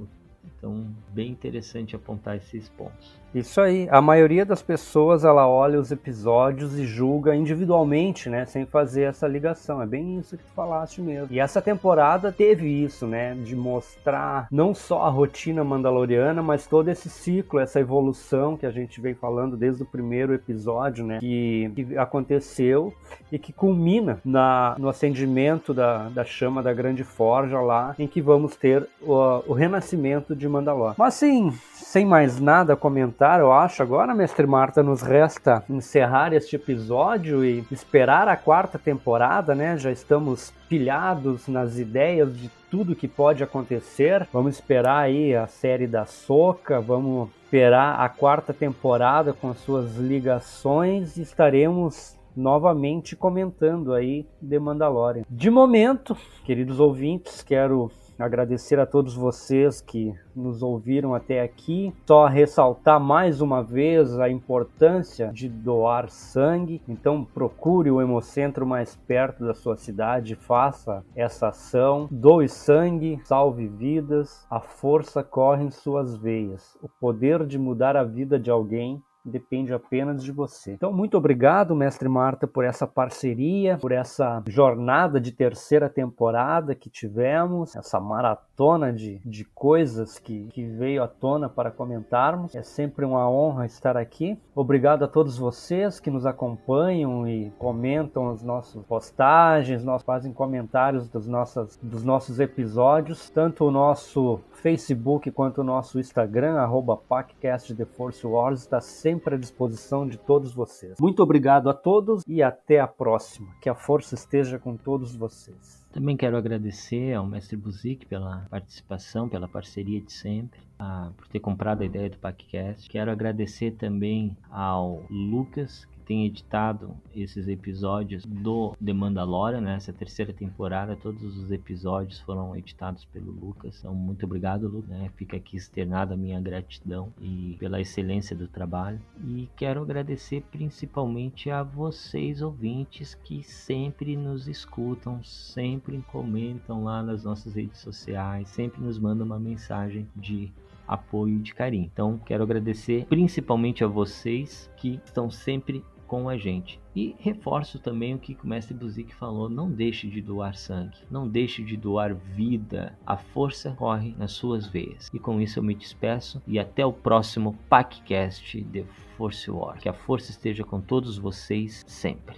Então, bem interessante apontar esses pontos. Isso aí. A maioria das pessoas ela olha os episódios e julga individualmente, né, sem fazer essa ligação. É bem isso que tu falaste mesmo. E essa temporada teve isso, né, de mostrar não só a rotina mandaloriana, mas todo esse ciclo, essa evolução que a gente vem falando desde o primeiro episódio, né, que, que aconteceu e que culmina na, no acendimento da, da chama da Grande Forja lá, em que vamos ter o, o renascimento de Mandalor. Mas sim, sem mais nada comentar, eu acho, agora, mestre Marta, nos resta encerrar este episódio e esperar a quarta temporada, né? Já estamos pilhados nas ideias de tudo que pode acontecer. Vamos esperar aí a série da Soca, vamos esperar a quarta temporada com as suas ligações e estaremos novamente comentando aí The Mandalorian. De momento, queridos ouvintes, quero agradecer a todos vocês que nos ouviram até aqui. Só ressaltar mais uma vez a importância de doar sangue. Então procure o hemocentro mais perto da sua cidade, faça essa ação, doe sangue, salve vidas. A força corre em suas veias. O poder de mudar a vida de alguém depende apenas de você. Então, muito obrigado, mestre Marta, por essa parceria, por essa jornada de terceira temporada que tivemos, essa maratona de, de coisas que, que veio à tona para comentarmos. É sempre uma honra estar aqui. Obrigado a todos vocês que nos acompanham e comentam as nossas postagens, nós fazem comentários dos, nossas, dos nossos episódios, tanto o nosso Facebook quanto o nosso Instagram, arroba PacCast The Force Wars, está sempre à disposição de todos vocês. Muito obrigado a todos e até a próxima. Que a força esteja com todos vocês. Também quero agradecer ao mestre Buzik pela participação, pela parceria de sempre, a, por ter comprado a ideia do PacCast. Quero agradecer também ao Lucas, tem editado esses episódios do The Mandalorian, né? Essa terceira temporada, todos os episódios foram editados pelo Lucas. Então, muito obrigado, Lucas. Né? Fica aqui externada a minha gratidão e pela excelência do trabalho. E quero agradecer principalmente a vocês, ouvintes, que sempre nos escutam, sempre comentam lá nas nossas redes sociais, sempre nos mandam uma mensagem de apoio e de carinho. Então, quero agradecer principalmente a vocês que estão sempre com a gente. E reforço também o que o mestre Buzik falou: não deixe de doar sangue, não deixe de doar vida. A força corre nas suas veias. E com isso eu me despeço e até o próximo PacCast de Force War. Que a força esteja com todos vocês sempre.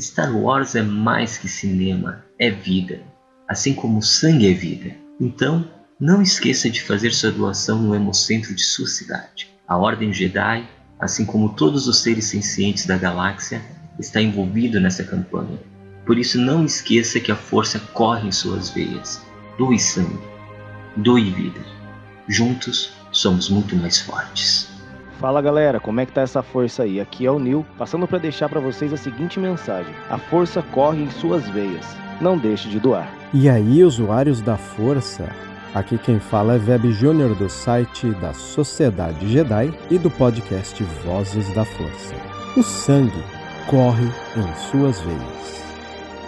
Star Wars é mais que cinema, é vida, assim como sangue é vida. Então, não esqueça de fazer sua doação no Hemocentro de sua cidade. A Ordem Jedi assim como todos os seres sencientes da galáxia, está envolvido nessa campanha. Por isso, não esqueça que a força corre em suas veias. Doe sangue, doe vida. Juntos, somos muito mais fortes. Fala galera, como é que tá essa força aí? Aqui é o Nil, passando para deixar para vocês a seguinte mensagem: a força corre em suas veias. Não deixe de doar. E aí, usuários da força? Aqui quem fala é Web Júnior do site da Sociedade Jedi e do podcast Vozes da Força. O sangue corre em suas veias.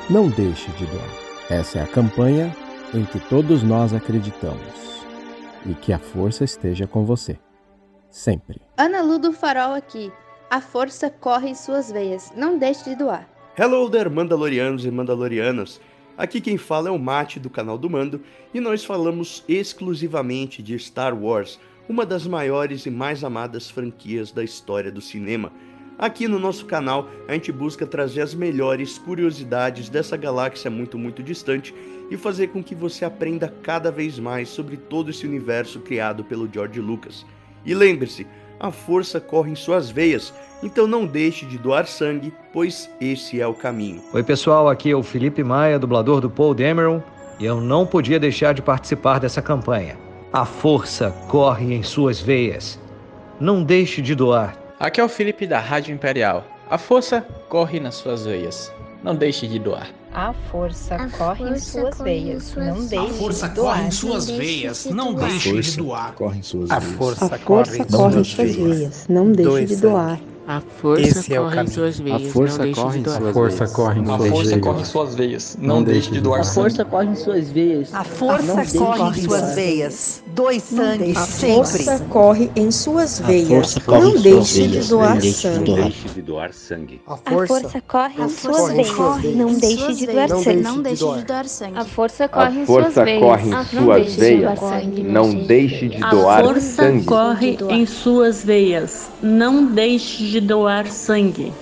Não deixe de doar. Essa é a campanha em que todos nós acreditamos. E que a força esteja com você. Sempre. Ana Lu do Farol aqui. A força corre em suas veias. Não deixe de doar. Hello there, Mandalorianos e Mandalorianas. Aqui quem fala é o Mate do canal do Mando e nós falamos exclusivamente de Star Wars, uma das maiores e mais amadas franquias da história do cinema. Aqui no nosso canal a gente busca trazer as melhores curiosidades dessa galáxia muito, muito distante e fazer com que você aprenda cada vez mais sobre todo esse universo criado pelo George Lucas. E lembre-se, a força corre em suas veias, então não deixe de doar sangue, pois esse é o caminho. Oi pessoal, aqui é o Felipe Maia, dublador do Paul Dameron, e eu não podia deixar de participar dessa campanha. A força corre em suas veias. Não deixe de doar. Aqui é o Felipe da Rádio Imperial. A força corre nas suas veias. Não deixe de doar. A força a corre força em suas corre veias. Suas... Não deixe A força de corre em suas veias. Não deixe de doar. Corre em suas a força corre em suas veias. Não deixe de doar. A força é corre em suas veias. A força corre em suas força corre em suas veias. A força corre em suas veias. Não deixe de doar. A força corre em suas veias. A força corre em suas veias. Doe sangue sempre. A força corre em suas veias. Não deixe de doar sangue. Não deixe de doar sangue. A força corre em suas veias. Não deixe de doar sangue. Não deixe de doar sangue. A força corre em suas veias. corre em suas veias. Não deixe de doar sangue. A força corre em suas veias. Não deixe de doar sangue.